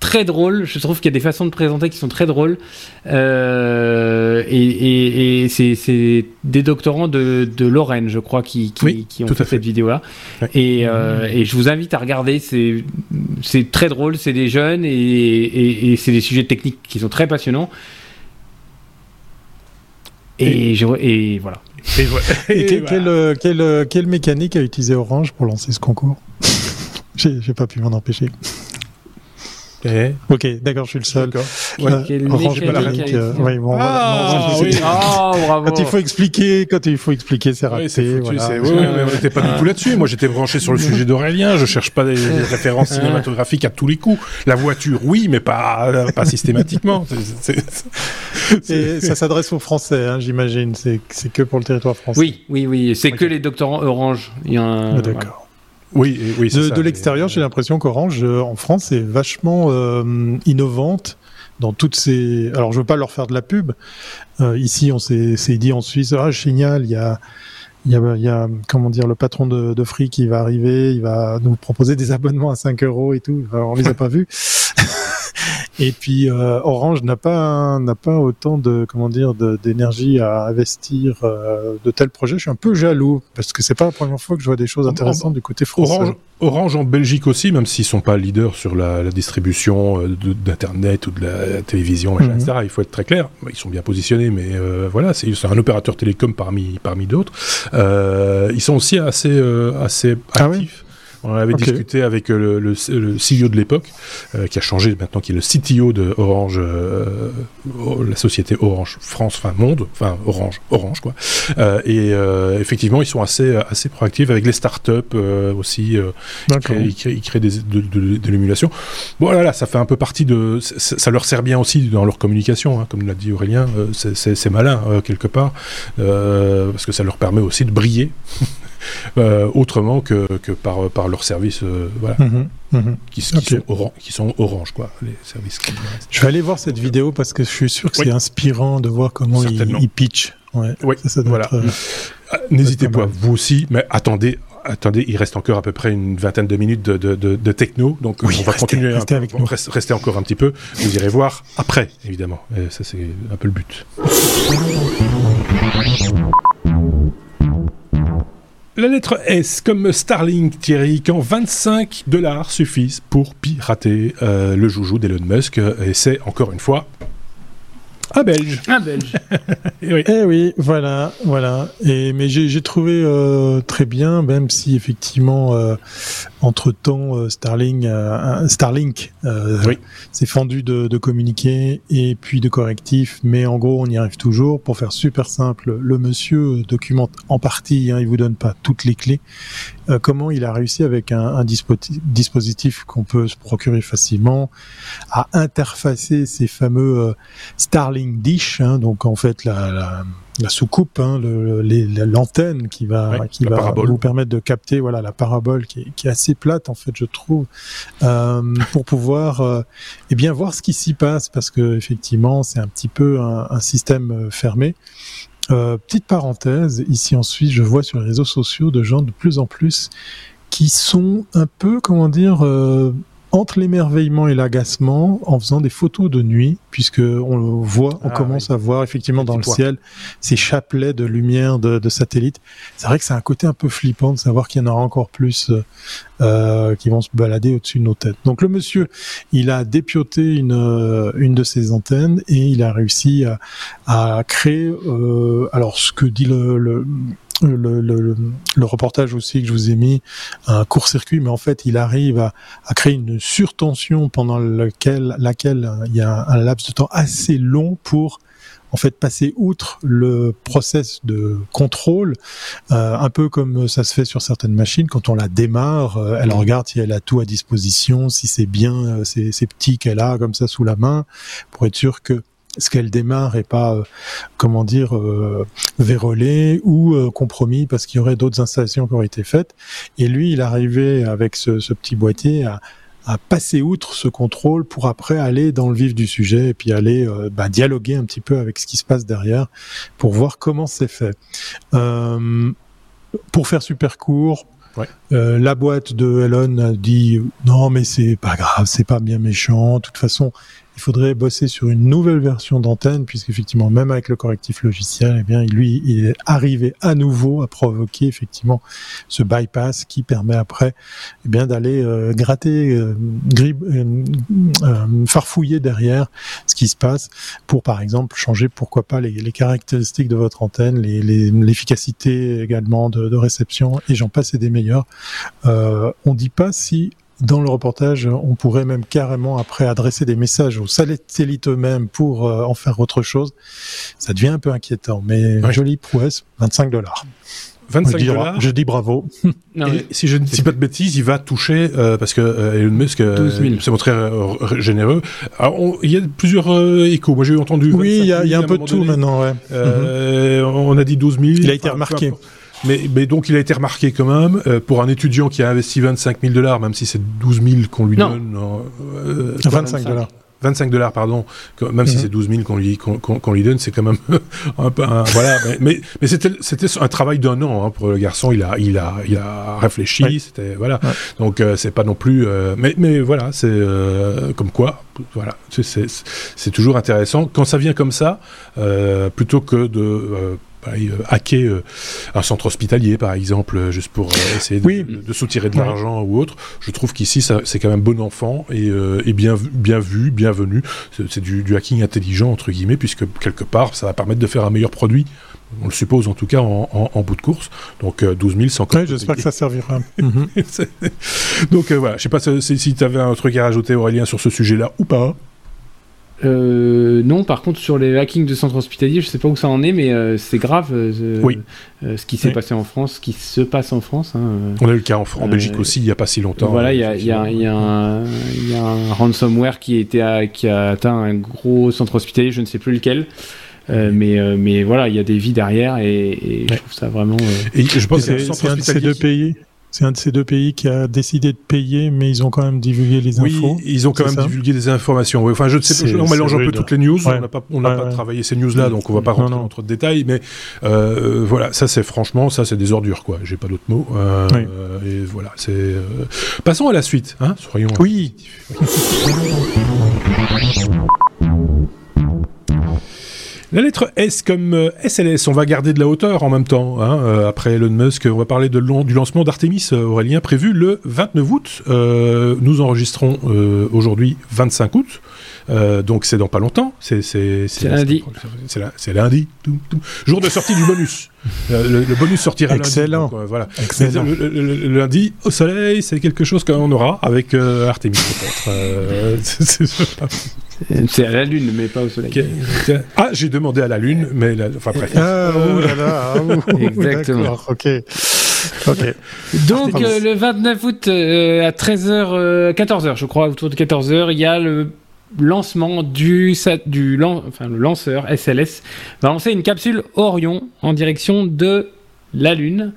[SPEAKER 3] très drôles. Je trouve qu'il y a des façons de présenter qui sont très drôles. Euh, et et, et c'est, des doctorants de, de Lorraine, je crois, qui, qui,
[SPEAKER 1] Oui,
[SPEAKER 3] qui ont
[SPEAKER 1] tout
[SPEAKER 3] fait,
[SPEAKER 1] à fait.
[SPEAKER 3] cette vidéo-là.
[SPEAKER 1] Ouais.
[SPEAKER 3] Et, euh, et je vous invite à regarder. C'est, très drôle. C'est des jeunes et, et, et c'est des sujets techniques qui sont très passionnants. Et, je, et voilà.
[SPEAKER 1] Et, voilà.
[SPEAKER 2] Et,
[SPEAKER 1] Et
[SPEAKER 2] que-
[SPEAKER 1] voilà.
[SPEAKER 2] quelle, euh, quelle, quelle mécanique a utilisé Orange pour lancer ce concours? J'ai pas pu m'en empêcher.
[SPEAKER 1] Eh,
[SPEAKER 2] Ok, d'accord, je suis le seul. Euh, Orange
[SPEAKER 3] mécanique
[SPEAKER 2] euh, ouais, bon,
[SPEAKER 1] Ah,
[SPEAKER 2] voilà. Non,
[SPEAKER 1] oui.
[SPEAKER 2] c'est-
[SPEAKER 3] Ah, bravo.
[SPEAKER 2] Quand il faut expliquer, quand il faut expliquer, c'est raté.
[SPEAKER 1] Oui, c'est foutu,
[SPEAKER 2] voilà.
[SPEAKER 1] c'est- oui, oui, mais on n'était pas du tout là-dessus. Moi, j'étais branché sur le sujet d'Aurélien. Je cherche pas des, des références cinématographiques à tous les coups. La voiture, oui, mais pas, pas systématiquement. C'est- c'est- c'est-
[SPEAKER 2] Et ça s'adresse aux Français, hein, j'imagine. C'est c'est que pour le territoire français.
[SPEAKER 3] Oui, oui, oui. C'est que les doctorants Orange. Il y a un-
[SPEAKER 2] Ah, D'accord.
[SPEAKER 1] Oui, oui,
[SPEAKER 2] De, de l'extérieur, j'ai l'impression qu'Orange, euh, en France, est vachement euh, innovante dans toutes ces. Alors, je veux pas leur faire de la pub. Euh, ici, on s'est dit en Suisse, ah génial, il y a, il y a, il y a, comment dire, le patron de, de Free qui va arriver, il va nous proposer des abonnements à 5 euros et tout. Alors, on les a pas vus. Et puis euh, Orange n'a pas n'a pas autant de comment dire d'énergie à investir euh, de tels projets. Je suis un peu jaloux parce que c'est pas la première fois que je vois des choses intéressantes du côté français.
[SPEAKER 1] Orange, Orange en Belgique aussi, même s'ils sont pas leaders sur la, la distribution euh, d'internet ou de la télévision, machin,
[SPEAKER 2] Mhm.
[SPEAKER 1] etc. Il faut être très clair. Ils sont bien positionnés, mais euh, voilà, c'est un opérateur télécom parmi parmi d'autres. Ils sont aussi assez assez
[SPEAKER 2] Ah oui?
[SPEAKER 1] actifs. On en avait discuté avec euh, le, le, le CEO de l'époque, euh, qui a changé maintenant, qui est le CTO de Orange, euh, oh, la société Orange France, enfin Monde, enfin Orange, Orange quoi. Euh, et effectivement, ils sont assez assez proactifs avec les startups aussi. ils créent, ils créent- ils créent des, de, de- de l'émulation. Bon, voilà, là, ça fait un peu partie de. Ça leur sert bien aussi dans leur communication, hein, comme l'a dit Aurélien. c'est- malin, quelque part, parce que ça leur permet aussi de briller. Euh, autrement que, que par, par leurs services euh, voilà,
[SPEAKER 2] Mhm, mhm.
[SPEAKER 1] qui, sont oran- qui sont orange, quoi, les services qui
[SPEAKER 2] Je vais aller voir cette vidéo parce que je suis sûr que
[SPEAKER 1] Oui.
[SPEAKER 2] c'est inspirant de voir comment il,
[SPEAKER 1] Certainement.
[SPEAKER 2] il pitch. Ouais.
[SPEAKER 1] Oui,
[SPEAKER 2] Ça, ça doit
[SPEAKER 1] voilà.
[SPEAKER 2] euh,
[SPEAKER 1] Ah, N'hésitez
[SPEAKER 2] pas
[SPEAKER 1] vous aussi, mais attendez. Attendez, il reste encore à peu près une vingtaine de minutes de, de, de- de techno, donc
[SPEAKER 2] Oui,
[SPEAKER 1] on va
[SPEAKER 2] restez-
[SPEAKER 1] continuer.
[SPEAKER 2] restez avec
[SPEAKER 1] on
[SPEAKER 2] nous.
[SPEAKER 1] reste- restez encore un petit peu. Vous irez voir après, évidemment. Et ça, c'est un peu le but. La lettre S comme Starlink, Thierry, quand 25 dollars suffisent pour pirater euh, le joujou d'Elon Musk. Et c'est encore une fois un Belge.
[SPEAKER 3] Un Belge.
[SPEAKER 1] Et oui.
[SPEAKER 2] Eh oui, voilà, voilà. Et mais j'ai j'ai trouvé euh, très bien, même si effectivement, euh, entre temps, Starlink, euh, Starlink, euh,
[SPEAKER 1] Oui.
[SPEAKER 2] s'est fendu de, de communiquer et puis de correctifs. Mais en gros, on y arrive toujours. Pour faire super simple, le monsieur documente en partie. Hein, il vous donne pas toutes les clés. euh, comment il a réussi avec un, un dispo- dispositif qu'on peut se procurer facilement à interfacer ces fameux euh, Dish, hein, donc en fait la, la, la soucoupe, hein, le- l'antenne qui va,
[SPEAKER 1] Ouais,
[SPEAKER 2] qui va
[SPEAKER 1] parabole.
[SPEAKER 2] vous permettre de capter voilà la parabole qui est, qui est assez plate en fait je trouve euh, pour pouvoir euh, eh bien voir ce qui s'y passe parce que effectivement c'est un petit peu un, un système euh, fermé. Euh, petite parenthèse, ici en Suisse, je vois sur les réseaux sociaux de gens de plus en plus qui sont un peu, comment dire, euh, entre l'émerveillement et l'agacement en faisant des photos de nuit, puisque on voit, on
[SPEAKER 1] Ah,
[SPEAKER 2] commence à voir effectivement dans le ciel ces chapelets de lumière de, de satellites. C'est vrai que c'est un côté un peu flippant de savoir qu'il y en aura encore plus euh, euh, qui vont se balader au-dessus de nos têtes. Donc le monsieur, il a dépioté une, euh, une de ses antennes et il a réussi à, à créer, euh, alors ce que dit le, le le, le, le- reportage aussi que je vous ai mis, un court-circuit, mais en fait, il arrive à, à créer une surtension pendant lequel, laquelle euh, il y a un, laps de temps assez long pour en fait passer outre le process de contrôle, euh, un peu comme ça se fait sur certaines machines. Quand on la démarre, euh, elle regarde si elle a tout à disposition, si c'est bien euh, ces, qu'elle a comme ça sous la main, pour être sûr que ce qu'elle démarre est pas, euh, comment dire, euh, ou euh, compromis parce qu'il y aurait d'autres installations qui auraient été faites. Et lui, il arrivait avec ce, ce petit boîtier à, à passer outre ce contrôle pour après aller dans le vif du sujet et puis aller euh, bah, dialoguer un petit peu avec ce qui se passe derrière pour voir comment c'est fait. Euh, pour faire super court,
[SPEAKER 1] Ouais.
[SPEAKER 2] euh, la boîte de Elon a dit non mais c'est pas grave, c'est pas bien méchant. De toute façon, il faudrait bosser sur une nouvelle version d'antenne puisqu'effectivement même avec le correctif logiciel, eh bien lui il est arrivé à nouveau à provoquer effectivement ce bypass qui permet après eh bien d'aller euh, gratter, euh, euh, euh, farfouiller derrière ce qui se passe pour par exemple changer pourquoi pas les, caractéristiques de votre antenne, l'efficacité également de, réception et j'en passe et des meilleurs. On dit pas si dans le reportage, on pourrait même carrément après adresser des messages aux satellites eux-mêmes pour euh, en faire autre chose. Ça devient un peu inquiétant, mais
[SPEAKER 1] Oui.
[SPEAKER 2] jolie prouesse, 25 dollars.
[SPEAKER 1] 25
[SPEAKER 2] je, dis-
[SPEAKER 1] dollars.
[SPEAKER 2] je dis bravo.
[SPEAKER 3] Non,
[SPEAKER 1] Et
[SPEAKER 3] mais-
[SPEAKER 1] si je ne dis pas de bêtises, il va toucher euh, parce que euh, Elon Musk euh,
[SPEAKER 3] 12 000.
[SPEAKER 1] s'est montré euh, généreux. Alors, on- il y a plusieurs euh, échos. Moi, j'ai entendu.
[SPEAKER 2] Oui, il y a,
[SPEAKER 1] 25 000
[SPEAKER 2] il y a un peu de tout
[SPEAKER 1] donné.
[SPEAKER 2] maintenant, ouais.
[SPEAKER 1] Euh, On a dit 12 000.
[SPEAKER 2] Il a été remarqué.
[SPEAKER 1] peu. Mais, mais donc il a été remarqué quand même euh, pour un étudiant qui a investi 25 000 dollars, même si c'est 12 000 qu'on lui
[SPEAKER 3] Non.
[SPEAKER 1] donne. euh,
[SPEAKER 2] 25 dollars.
[SPEAKER 1] 25 dollars, pardon, même si
[SPEAKER 2] Mhm.
[SPEAKER 1] c'est 12 000 qu'on lui, qu'on, qu'on- qu'on lui donne, c'est quand même un peu, un- voilà. Mais, mais, mais c'était, c'était un travail d'un an hein, pour le garçon. Il a, il a, il a réfléchi.
[SPEAKER 2] Ouais.
[SPEAKER 1] C'était voilà.
[SPEAKER 2] Ouais.
[SPEAKER 1] Donc euh, c'est pas non plus. euh, mais, mais voilà, c'est euh, comme quoi. Voilà, c'est, c'est, c'est toujours intéressant quand ça vient comme ça, euh, plutôt que de pareil, euh, hacker euh, un centre hospitalier, par exemple, euh, juste pour essayer de,
[SPEAKER 2] Oui.
[SPEAKER 1] de, de soutirer de
[SPEAKER 2] Ouais.
[SPEAKER 1] l'argent ou autre. Je trouve qu'ici, c'est quand même bon enfant et, et bien, vu- bien vu, bienvenu. C'est, du, du hacking intelligent, entre guillemets, puisque quelque part, ça va permettre de faire un meilleur produit. On le suppose en tout cas en, en- en bout de course. Donc euh, 12 000, c'est encore.
[SPEAKER 2] Ouais, j'espère que ça servira.
[SPEAKER 1] Donc euh, voilà, je sais pas si, si tu avais un truc à rajouter, Aurélien, sur ce sujet-là ou pas.
[SPEAKER 3] Euh, non, par contre, sur les hackings de centres hospitaliers, je sais pas où ça en est, mais euh, c'est grave euh, ce-
[SPEAKER 1] Oui.
[SPEAKER 3] euh, ce qui s'est
[SPEAKER 1] Oui.
[SPEAKER 3] passé en France, ce qui se passe en France. hein, euh.
[SPEAKER 1] On a eu le cas en, en
[SPEAKER 3] Euh,
[SPEAKER 1] Belgique aussi, il n'y a pas si longtemps.
[SPEAKER 3] Voilà,
[SPEAKER 1] euh,
[SPEAKER 3] il y a, il y a- il y a un- il y a un ransomware qui, était à- qui a atteint un gros centre hospitalier, je ne sais plus lequel. Euh, mais, euh, mais voilà, il y a des vies derrière et, et je trouve ça vraiment. euh,
[SPEAKER 1] Et je pense que
[SPEAKER 2] C'est
[SPEAKER 1] le centre
[SPEAKER 2] c'est un de ces deux pays. C'est un de ces deux pays qui a décidé de payer, mais ils ont quand même divulgué les
[SPEAKER 1] Oui,
[SPEAKER 2] infos.
[SPEAKER 1] ils ont quand même divulgué des informations. Oui, Enfin, je ne sais pas, on mélange un peu toutes les news.
[SPEAKER 2] Ouais.
[SPEAKER 1] On n'a pas, on n'a
[SPEAKER 2] Ouais,
[SPEAKER 1] pas
[SPEAKER 2] ouais.
[SPEAKER 1] travaillé ces news-là, donc on va pas rentrer
[SPEAKER 2] non.
[SPEAKER 1] dans trop de détails. Mais euh, voilà, ça c'est franchement, ça c'est des ordures, quoi. J'ai pas d'autres mots. Euh,
[SPEAKER 2] Oui.
[SPEAKER 1] euh, et voilà, c'est. euh, Passons à la suite, hein. Soyons.
[SPEAKER 2] Oui,
[SPEAKER 1] La lettre S comme euh, SLS, on va garder de la hauteur en même temps. Hein, euh, après Elon Musk, on va parler de long- du lancement d'Artemis, euh, Aurélien, prévu le 29 août. Euh, nous enregistrons euh, aujourd'hui 25 août. Euh, donc c'est dans pas longtemps. C'est
[SPEAKER 3] lundi.
[SPEAKER 1] C'est lundi. Tout, tout. Jour de sortie du bonus. Euh, le, le bonus sortira
[SPEAKER 2] Excellent.
[SPEAKER 1] lundi. donc, euh, voilà.
[SPEAKER 2] excellent.
[SPEAKER 1] Mais Le, le- le- le lundi au soleil, c'est quelque chose qu'on aura avec euh, Artemis peut-être. Euh, c'est-
[SPEAKER 3] à la Lune, mais pas au Soleil.
[SPEAKER 1] Ah, j'ai demandé à la Lune, mais la- enfin bref.
[SPEAKER 2] Ah, oh là là, ah, ouh,
[SPEAKER 3] Exactement.
[SPEAKER 2] ok. Ok.
[SPEAKER 3] Donc euh, le 29 août euh, à 13h, 14h, je crois, autour de 14h, il y a le lancement du, sat- du lan- enfin, le lanceur SLS va lancer une capsule Orion en direction de la Lune.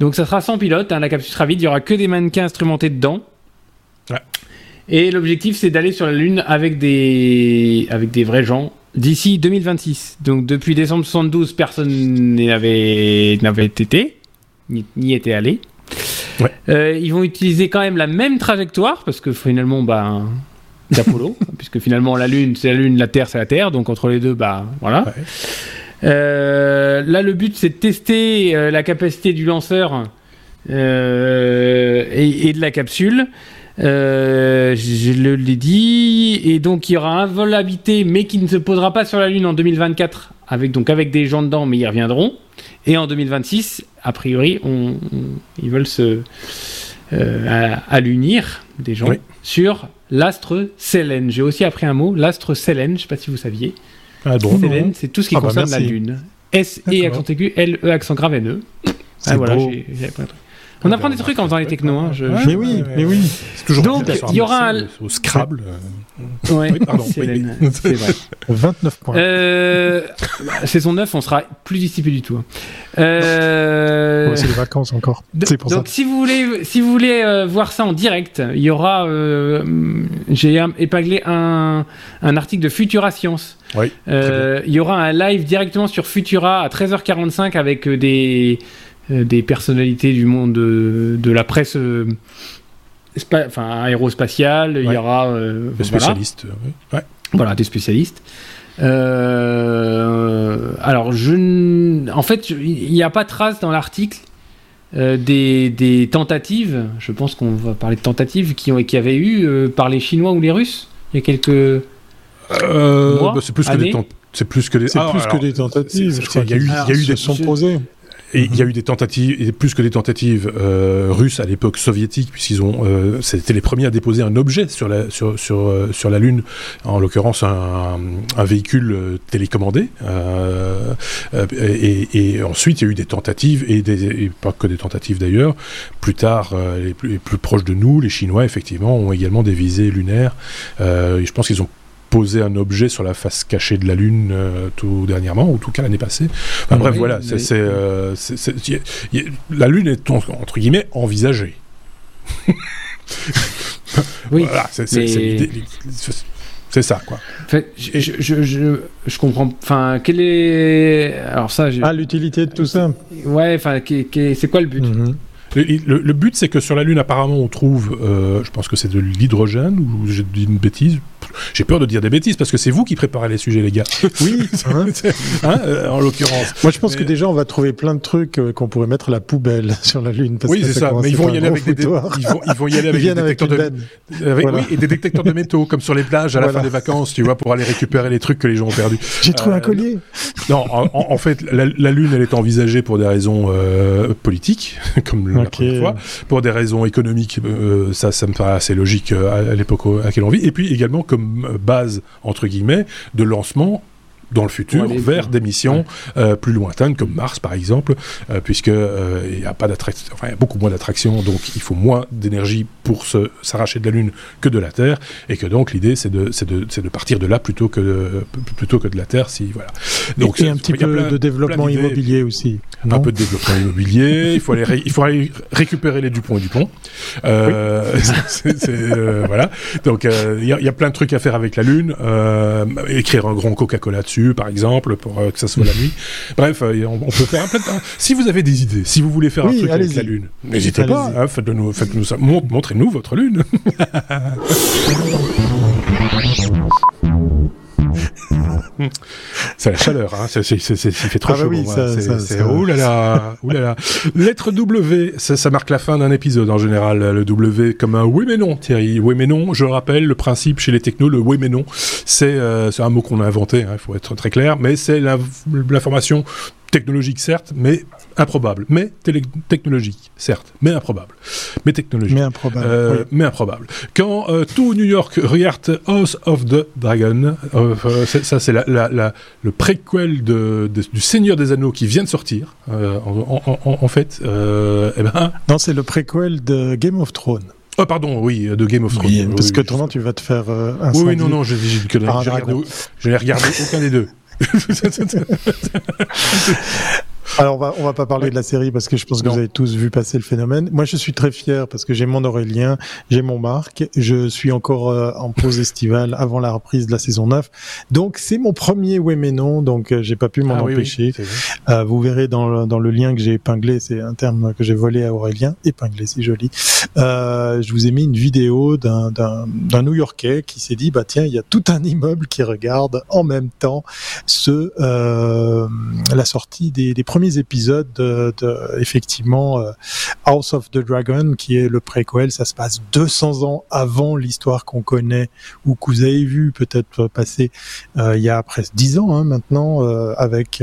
[SPEAKER 3] Donc ça sera sans pilote, hein, la capsule sera vide, il y aura que des mannequins instrumentés dedans.
[SPEAKER 1] Ouais.
[SPEAKER 3] Et l'objectif c'est d'aller sur la Lune avec des, avec des vrais gens d'ici 2026. Donc depuis décembre 72, personne n'avait été, ni, n'y était allé. Ouais. ils vont utiliser quand même la même trajectoire parce que finalement, bah, d'Apollo, puisque finalement la Lune c'est la Lune, la Terre c'est la Terre, donc entre les deux, bah voilà. Ouais. Euh, là, le but, c'est de tester euh, la capacité du lanceur euh, et, et, de la capsule. Euh, je l'ai dit. Et donc, il y aura un vol habité, mais qui ne se posera pas sur la Lune en 2024, avec, donc avec des gens dedans, mais ils reviendront. Et en 2026, a priori, on, on, ils veulent se allunir, des gens, oui. sur l'astre Selene. J'ai aussi appris un mot, l'astre Selene, je ne sais pas si vous saviez.
[SPEAKER 2] Ah bon,
[SPEAKER 3] c'est tout ce qui ah concerne bah la Lune. S E accent aigu, L E accent grave N E. Ah, voilà, j'ai appris un truc. On apprend des trucs en faisant les technos. Hein, je,
[SPEAKER 2] ouais, mais oui, mais oui.
[SPEAKER 1] C'est toujours
[SPEAKER 3] Donc, il y aura un...
[SPEAKER 1] au Scrabble.
[SPEAKER 3] Ouais,
[SPEAKER 1] oui, pardon.
[SPEAKER 3] c'est
[SPEAKER 1] oui.
[SPEAKER 3] vrai.
[SPEAKER 2] 29 points.
[SPEAKER 3] Euh, saison 9, on sera plus discipliné du tout. hein. Euh,
[SPEAKER 2] Ouais, c'est les vacances encore. C'est pour
[SPEAKER 3] donc, si vous voulez, si vous voulez euh, voir ça en direct, il y aura. euh, J'ai épinglé un, un article de Futura Science.
[SPEAKER 1] Oui.
[SPEAKER 3] Euh, il y aura un live directement sur Futura à 13h45 avec euh, des, euh, des personnalités du monde de, de la presse euh, enfin, aérospatiale. Il y aura. euh,
[SPEAKER 1] Le
[SPEAKER 3] voilà.
[SPEAKER 1] spécialiste. euh. Ouais.
[SPEAKER 3] Voilà, des spécialistes. Euh, alors, je, en fait, il n'y a pas trace dans l'article euh, des, des tentatives. Je pense qu'on va parler de tentatives qui ont qui avaient eu euh, par les Chinois ou les Russes. Il y a quelques.
[SPEAKER 1] Euh, bah, c'est plus que des tent- C'est plus que des.
[SPEAKER 2] C'est
[SPEAKER 1] Ah,
[SPEAKER 2] plus
[SPEAKER 1] alors,
[SPEAKER 2] que des tentatives.
[SPEAKER 1] il y a eu-
[SPEAKER 2] qu'ils
[SPEAKER 1] il y a eu
[SPEAKER 2] se
[SPEAKER 1] des-
[SPEAKER 2] sont posés.
[SPEAKER 1] Et il y a eu des tentatives, et plus que des tentatives euh, russes à l'époque soviétique, puisqu'ils ont, euh, c'était les premiers à déposer un objet sur la sur sur euh, sur la lune, en l'occurrence un, un véhicule euh, télécommandé. Et, et ensuite il y a eu des tentatives et des et pas que des tentatives d'ailleurs. Plus tard, les, plus, les plus proches de nous, les Chinois effectivement ont également des visées lunaires. Et je pense qu'ils ont posé un objet sur la face cachée de la Lune euh, tout dernièrement, ou en tout cas l'année passée. Enfin, bref,
[SPEAKER 3] Oui,
[SPEAKER 1] voilà, c'est, euh, la Lune est en- entre guillemets envisagée.
[SPEAKER 3] Oui.
[SPEAKER 1] Voilà, c'est, ça, quoi.
[SPEAKER 3] En fait, je, je, je, je, je comprends. Enfin, quel est. Alors, ça, j'ai-
[SPEAKER 2] Ah, l'utilité de tout ça.
[SPEAKER 3] ouais, enfin, c'est quoi le but?
[SPEAKER 2] Mhm.
[SPEAKER 1] Le, le- le but, c'est que sur la Lune, apparemment, on trouve, euh, je pense que c'est de l'hydrogène, ou j'ai dit une bêtise. J'ai peur de dire des bêtises, parce que c'est vous qui préparez les sujets, les gars.
[SPEAKER 2] Oui, hein.
[SPEAKER 1] Hein, euh, en l'occurrence.
[SPEAKER 2] Moi, je pense
[SPEAKER 1] Mais-
[SPEAKER 2] que déjà, on va trouver plein de trucs euh, qu'on pourrait mettre à la poubelle sur la Lune. Parce
[SPEAKER 1] Oui, c'est ça. Mais ils vont y aller avec des, dé-
[SPEAKER 2] foutoir.
[SPEAKER 1] ils vont, ils vont y aller
[SPEAKER 2] Ils
[SPEAKER 1] avec des
[SPEAKER 2] viennent avec
[SPEAKER 1] détecteurs de,
[SPEAKER 2] benne.
[SPEAKER 1] Avec-
[SPEAKER 2] Voilà.
[SPEAKER 1] Oui, et des détecteurs de métaux, comme sur les plages à la
[SPEAKER 2] Voilà.
[SPEAKER 1] fin des vacances, tu vois, pour aller récupérer les trucs que les gens ont perdus.
[SPEAKER 2] J'ai trouvé
[SPEAKER 1] Euh,
[SPEAKER 2] un collier.
[SPEAKER 1] Non, en, fait, la, la Lune, elle est envisagée pour des raisons euh, politiques, comme la
[SPEAKER 2] Ok.
[SPEAKER 1] première fois, pour des raisons économiques, euh, ça, ça me paraît assez logique euh, à, l'époque à laquelle on vit, et puis également comme euh, base, entre guillemets, de lancement dans le futur vers des missions euh, plus lointaines comme Mars par exemple euh, puisque euh, il y a pas d'attraction enfin y a beaucoup moins d'attraction donc il faut moins d'énergie pour s'arracher de la lune que de la terre et que donc l'idée c'est de de de partir de là plutôt que de, plutôt que de la terre si voilà
[SPEAKER 2] Donc, il y a un petit peu
[SPEAKER 1] plein-
[SPEAKER 2] de développement immobilier aussi.
[SPEAKER 1] un peu de développement immobilier, il faut aller, ré- il faut aller récupérer les Dupont et Dupont. Euh, euh, voilà. Donc euh, il y, a- il y a plein de trucs à faire avec la Lune. Écrire un grand Coca-Cola dessus, par exemple, pour que ça soit la nuit. Bref, on, on peut faire un plein de... Si vous avez des idées, si vous voulez faire un
[SPEAKER 2] Oui,
[SPEAKER 1] truc avec la Lune, n'hésitez pas. Hein, faites-nous, faites-nous ça. Mon- Montrez-nous votre Lune. C'est la chaleur, hein. c'est, fait trop
[SPEAKER 2] Ah bah
[SPEAKER 1] chaud.
[SPEAKER 2] oui, ça-
[SPEAKER 1] c'est, oh là là, oh là là. Lettre W, ça, ça marque la fin d'un épisode en général. Le W comme un oui mais non, Thierry. Oui mais non, je le rappelle, le principe chez les technos, le oui mais non, c'est, euh, un mot qu'on a inventé, hein, il faut être très clair, mais c'est la- l'information technologique certes, mais improbable. Mais technologique, certes, mais improbable. Mais technologique.
[SPEAKER 2] Mais improbable.
[SPEAKER 1] Euh,
[SPEAKER 2] oui.
[SPEAKER 1] mais improbable. Quand euh, tout New York regarde House of the Dragon, euh, c'est- ça c'est la, la- la- le préquel de, de- du Seigneur des Anneaux qui vient de sortir. en, en- en- en fait, eh ben,
[SPEAKER 2] Non, c'est le préquel de Game of Thrones.
[SPEAKER 1] oh pardon, oui, de Game of Thrones.
[SPEAKER 2] Oui, parce
[SPEAKER 1] Oui,
[SPEAKER 2] que
[SPEAKER 1] je-
[SPEAKER 2] tournant, tu vas te faire un
[SPEAKER 1] Oui, oui, non, non, j'ai regardé,
[SPEAKER 2] dragon.
[SPEAKER 1] je n'ai regardé aucun des deux.
[SPEAKER 2] Alors on va on va pas parler de la série parce que je pense que vous avez tous vu passer le phénomène. Moi je suis très fier parce que j'ai mon Aurélien, j'ai mon Marc, je suis encore euh, en pause estivale avant la reprise de la saison 9. Donc c'est mon premier oui mais non donc euh, j'ai pas pu m'en
[SPEAKER 1] Ah oui, oui,
[SPEAKER 2] empêcher. Euh, vous verrez dans le, dans le lien que j'ai épinglé, c'est un terme que j'ai volé à Aurélien, épinglé, c'est joli. Euh, je vous ai mis une vidéo d'un New-Yorkais qui s'est dit bah tiens il y a tout un immeuble qui regarde en même temps euh, la sortie des, premiers épisodes de, effectivement euh, House of the Dragon qui est le préquel, ça se passe 200 ans avant l'histoire qu'on connaît ou que vous avez vu peut-être passer il y a presque 10 ans hein, maintenant avec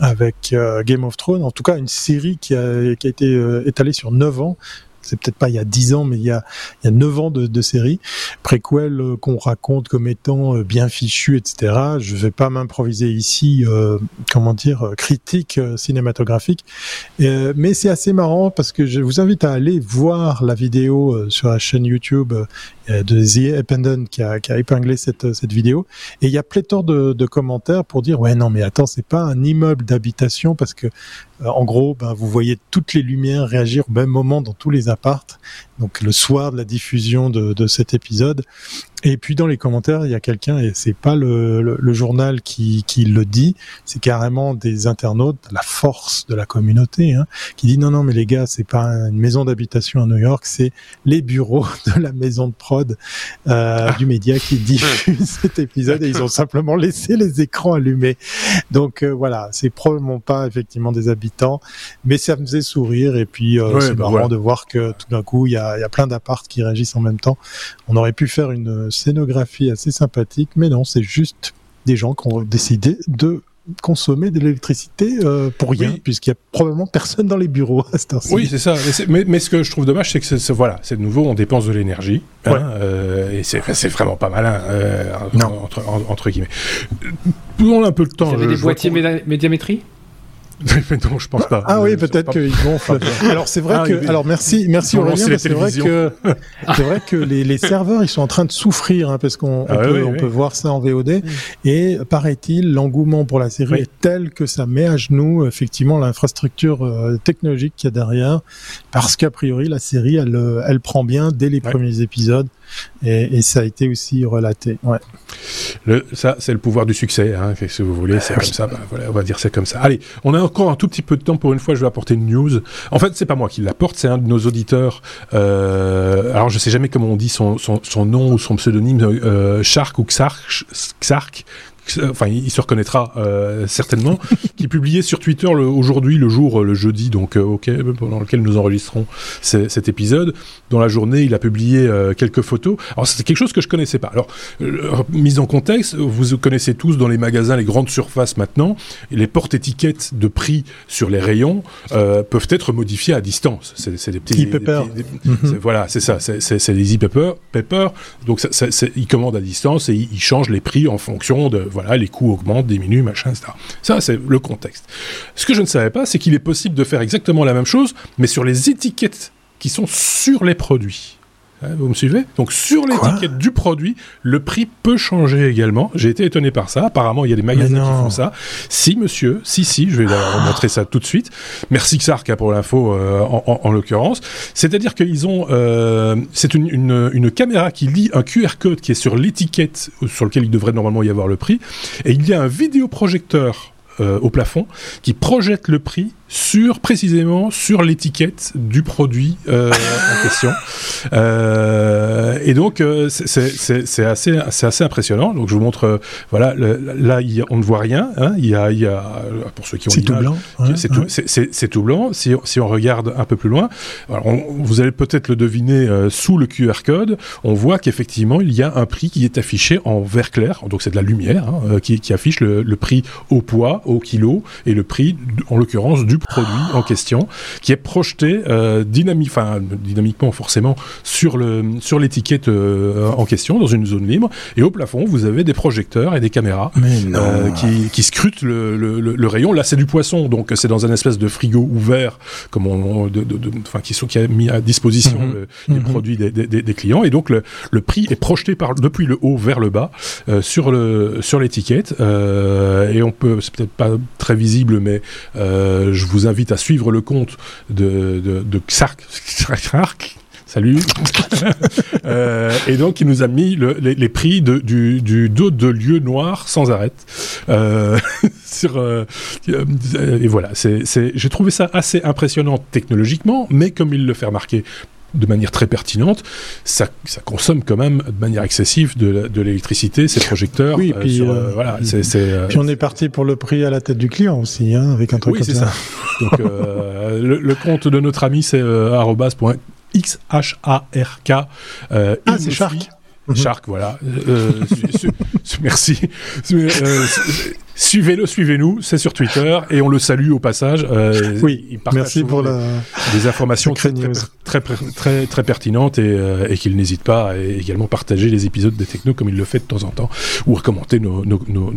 [SPEAKER 2] avec Game of Thrones, en tout cas une série qui a, qui a été étalée sur 9 ans. C'est peut-être pas il y a 10 ans, mais il y a, il y a 9 ans de, de série. Préquel euh, qu'on raconte comme étant euh, bien fichu, etc. Je vais pas m'improviser ici, euh, comment dire, critique cinématographique. Mais c'est assez marrant parce que je vous invite à aller voir la vidéo sur la chaîne YouTube de The Independent qui a, épinglé cette, vidéo. Et il y a pléthore de, de commentaires pour dire ouais non mais attends c'est pas un immeuble d'habitation parce que en gros ben, vous voyez toutes les lumières réagir au même moment dans tous les appartes. Donc le soir de la diffusion de, de cet épisode. Et puis dans les commentaires, il y a quelqu'un, et c'est pas le, le, le journal qui, qui le dit, c'est carrément des internautes, la force de la communauté, hein, qui dit non, non, mais les gars, c'est pas une maison d'habitation à New York, c'est les bureaux de la maison de prod euh, du média qui diffuse cet épisode, et ils ont simplement laissé les écrans allumés. Donc euh, voilà, c'est probablement pas effectivement des habitants, mais ça me faisait sourire, et puis euh,
[SPEAKER 1] Ouais,
[SPEAKER 2] c'est
[SPEAKER 1] bah
[SPEAKER 2] marrant de voir que tout d'un coup, il y a, il y a plein d'appartes qui réagissent en même temps. On aurait pu faire une scénographie assez sympathique, mais non, c'est juste des gens qui ont décidé de consommer de l'électricité euh, pour rien,
[SPEAKER 1] Oui.
[SPEAKER 2] puisqu'il y a probablement personne dans les bureaux à cette.
[SPEAKER 1] Oui, c'est ça. Mais, c'est- mais, mais ce que je trouve dommage, c'est que c'est, c'est- voilà, c'est de nouveau, on dépense de l'énergie, hein,
[SPEAKER 2] Ouais.
[SPEAKER 1] euh, et c'est, c'est vraiment pas malin, euh,
[SPEAKER 2] Non.
[SPEAKER 1] entre, en- entre guillemets. Prenons un peu le temps.
[SPEAKER 3] Vous avez
[SPEAKER 1] je-
[SPEAKER 3] des boîtiers médiamétrie?
[SPEAKER 1] Mais non, je pense pas.
[SPEAKER 2] Ah oui, peut-être qu'ils gonflent. Alors c'est vrai
[SPEAKER 1] Ah,
[SPEAKER 2] que, alors merci, merci Aurélien, c'est vrai que c'est vrai que les, les serveurs ils sont en train de souffrir hein, parce qu'on on
[SPEAKER 1] Ah
[SPEAKER 2] peut,
[SPEAKER 1] oui,
[SPEAKER 2] on
[SPEAKER 1] oui.
[SPEAKER 2] peut voir ça en VOD et paraît-il l'engouement pour la série est tel que ça met à genoux effectivement l'infrastructure euh, technologique qu'il y a derrière. Parce qu'a priori la série elle euh, elle prend bien dès les premiers épisodes et, ça a été aussi relaté. Ouais.
[SPEAKER 1] Ça, c'est le pouvoir du succès. Hein, si vous voulez, c'est comme ça. bah, voilà, on va dire c'est comme ça. Allez, on a encore un tout petit peu de temps pour une fois. Je vais apporter une news. En fait, c'est pas moi qui l'apporte, c'est un de nos auditeurs. Euh, alors, je sais jamais comment on dit son nom ou son pseudonyme, euh, Shark ou Xark. Xark Enfin, il il se reconnaîtra euh, certainement. qui publiait sur Twitter aujourd'hui, le jour, euh, le jeudi, donc euh, ok, pendant lequel nous enregistrons ce- cet épisode. Dans la journée, il a publié euh, quelques photos. Alors, c'était quelque chose que je connaissais pas. Alors, euh, mise en contexte, vous connaissez tous dans les magasins, les grandes surfaces maintenant, les portes-étiquettes de prix sur les rayons euh, peuvent être modifiées à distance. C'est c'est des petits. des-
[SPEAKER 2] E-paper.
[SPEAKER 1] des- des-
[SPEAKER 2] Mhm.
[SPEAKER 1] c'est- Voilà, c'est ça. C'est- C'est c'est les e-paper. paper. Donc, ça, ça- c'est- ils commandent à distance et ils changent les prix en fonction de. Voilà, les coûts augmentent, diminuent, machin, etc. Ça, c'est le contexte. Ce que je ne savais pas, c'est qu'il est possible de faire exactement la même chose, mais sur les étiquettes qui sont sur les produits. Hein, Vous me suivez Donc sur l'étiquette du produit, le prix peut changer également. J'ai été étonné par ça. Apparemment, il y a des magasins qui font ça. Si, monsieur, si, si, je vais leur montrer ça tout de suite. Merci Xark hein, pour l'info euh, en, en- en l'occurrence. C'est-à-dire qu'ils ont, euh, c'est une, une, une caméra qui lit un QR code qui est sur l'étiquette sur lequel il devrait normalement y avoir le prix, et il y a un vidéoprojecteur euh, au plafond qui projette le prix sur précisément sur l'étiquette du produit euh, en question. Euh, et donc c'est- assez c'est assez impressionnant. Donc je vous montre voilà le- là il on ne voit rien. hein. Il y a il y a pour ceux qui ont
[SPEAKER 2] C'est tout blanc. ouais,
[SPEAKER 1] c'est
[SPEAKER 2] ouais.
[SPEAKER 1] tout, blanc. Si, si on regarde un peu plus loin, alors on- vous allez peut-être le deviner sous le QR code, on voit qu'effectivement il y a un prix qui est affiché en vert clair, donc c'est de la lumière hein, qui, qui affiche le, le prix au poids, au kilo, et le prix, en l'occurrence, du produit en question, qui est projeté euh, dynami- dynamiquement forcément sur le sur l'étiquette l'étiquette en question dans une zone libre. Et au plafond, vous avez des projecteurs et des caméras qui, qui, scrutent le, le, le, rayon. Là, c'est du poisson, donc c'est dans un espèce de frigo ouvert, comme on, de, de, enfin, qui, sont, qui a mis à disposition mhm. les mhm. produits des, des, des, clients. Et donc le, le prix est projeté par depuis le haut vers le bas sur le sur l'étiquette. et on peut, c'est peut-être pas très visible, mais je vous invite à suivre le compte de, de, de Xark, Salut. euh, et donc, il nous a mis le, les, les, prix de, du, du dos de lieu noir sans arrêt. Euh, sur, euh, et voilà, c'est, j'ai trouvé ça assez impressionnant technologiquement, mais comme il le fait remarquer de manière très pertinente, ça, ça, consomme quand même de manière excessive de, de l'électricité, ces projecteurs.
[SPEAKER 2] Oui, puis, euh, euh, voilà, c'est, puis on est parti pour le prix à la tête du client aussi, hein, avec un truc
[SPEAKER 1] oui,
[SPEAKER 2] comme
[SPEAKER 1] ça. ça. Donc le, le, compte de notre ami c'est X-H-A-R-K.
[SPEAKER 2] Euh, ah, c'est Shark.
[SPEAKER 1] Shark, voilà. Euh, merci. Euh, Suivez-le, suivez-nous, c'est sur Twitter et on le salue au passage.
[SPEAKER 2] Euh, oui, merci pour la...
[SPEAKER 1] des informations très très, très, très, pertinentes et, euh, et qu'il n'hésite pas à également partager les épisodes des Techno comme il le fait de temps en temps ou à commenter nos, nos, nos,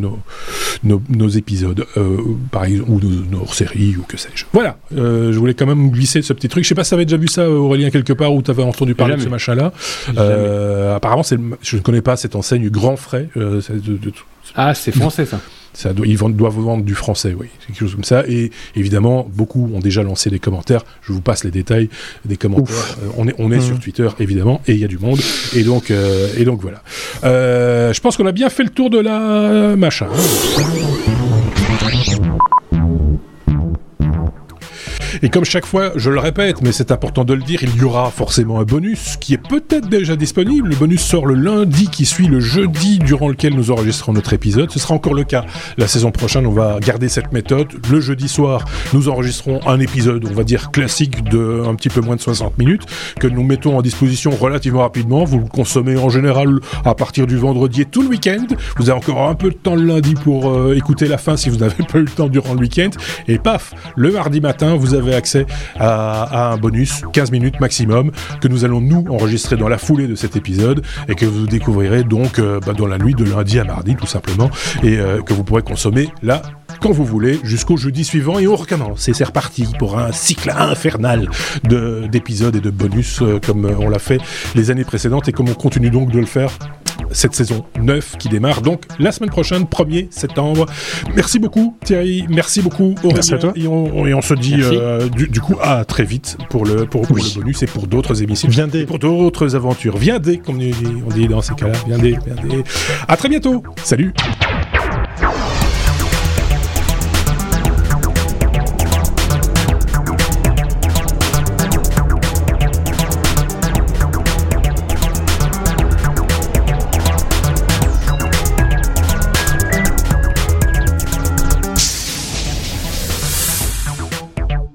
[SPEAKER 1] nos, nos épisodes, euh, par exemple, ou nos, hors-séries ou que sais-je. Voilà, euh, je voulais quand même glisser ce petit truc. Je sais pas si tu avais déjà vu ça, Aurélien, quelque part où tu avais entendu parler de ce machin-là. Euh, apparemment, je ne connais pas cette enseigne Grand Frais. Euh,
[SPEAKER 3] de, de, ah, c'est français ça.
[SPEAKER 1] Ça doit, ils doivent vendre du français, oui, quelque chose comme ça. Et évidemment, beaucoup ont déjà lancé des commentaires. Je vous passe les détails des commentaires. Euh, on est, on est sur mmh. Twitter, évidemment, et il y a du monde. Et donc, euh, et donc voilà. Euh, je pense qu'on a bien fait le tour de la machin. Et comme chaque fois, je le répète, mais c'est important de le dire, il y aura forcément un bonus qui est peut-être déjà disponible. Le bonus sort le lundi qui suit le jeudi durant lequel nous enregistrons notre épisode. Ce sera encore le cas la saison prochaine. On va garder cette méthode. Le jeudi soir, nous enregistrons un épisode, on va dire classique de un petit peu moins de 60 minutes que nous mettons en disposition relativement rapidement. Vous le consommez en général à partir du vendredi et tout le week-end. Vous avez encore un peu de temps le lundi pour euh, écouter la fin si vous n'avez pas eu le temps durant le week-end. Et paf, le mardi matin, vous avez accès à, un bonus, 15 minutes maximum, que nous allons nous enregistrer dans la foulée de cet épisode et que vous découvrirez donc euh, bah, dans la nuit de lundi à mardi tout simplement et euh, que vous pourrez consommer là quand vous voulez jusqu'au jeudi suivant et on recommence et c'est reparti pour un cycle infernal d'épisodes et de bonus euh, comme on l'a fait les années précédentes et comme on continue donc de le faire cette saison 9 qui démarre donc la semaine prochaine, 1er septembre. Merci beaucoup Thierry, merci beaucoup
[SPEAKER 2] Aurélien. Merci à toi.
[SPEAKER 1] Et on, et on se dit euh, du, du, coup à très vite pour le, pour, pour oui. le bonus et pour d'autres émissions.
[SPEAKER 2] Viendez.
[SPEAKER 1] Pour d'autres aventures. Viendez, comme on dit dans ces cas-là. Viendez, viendez. À très bientôt. Salut.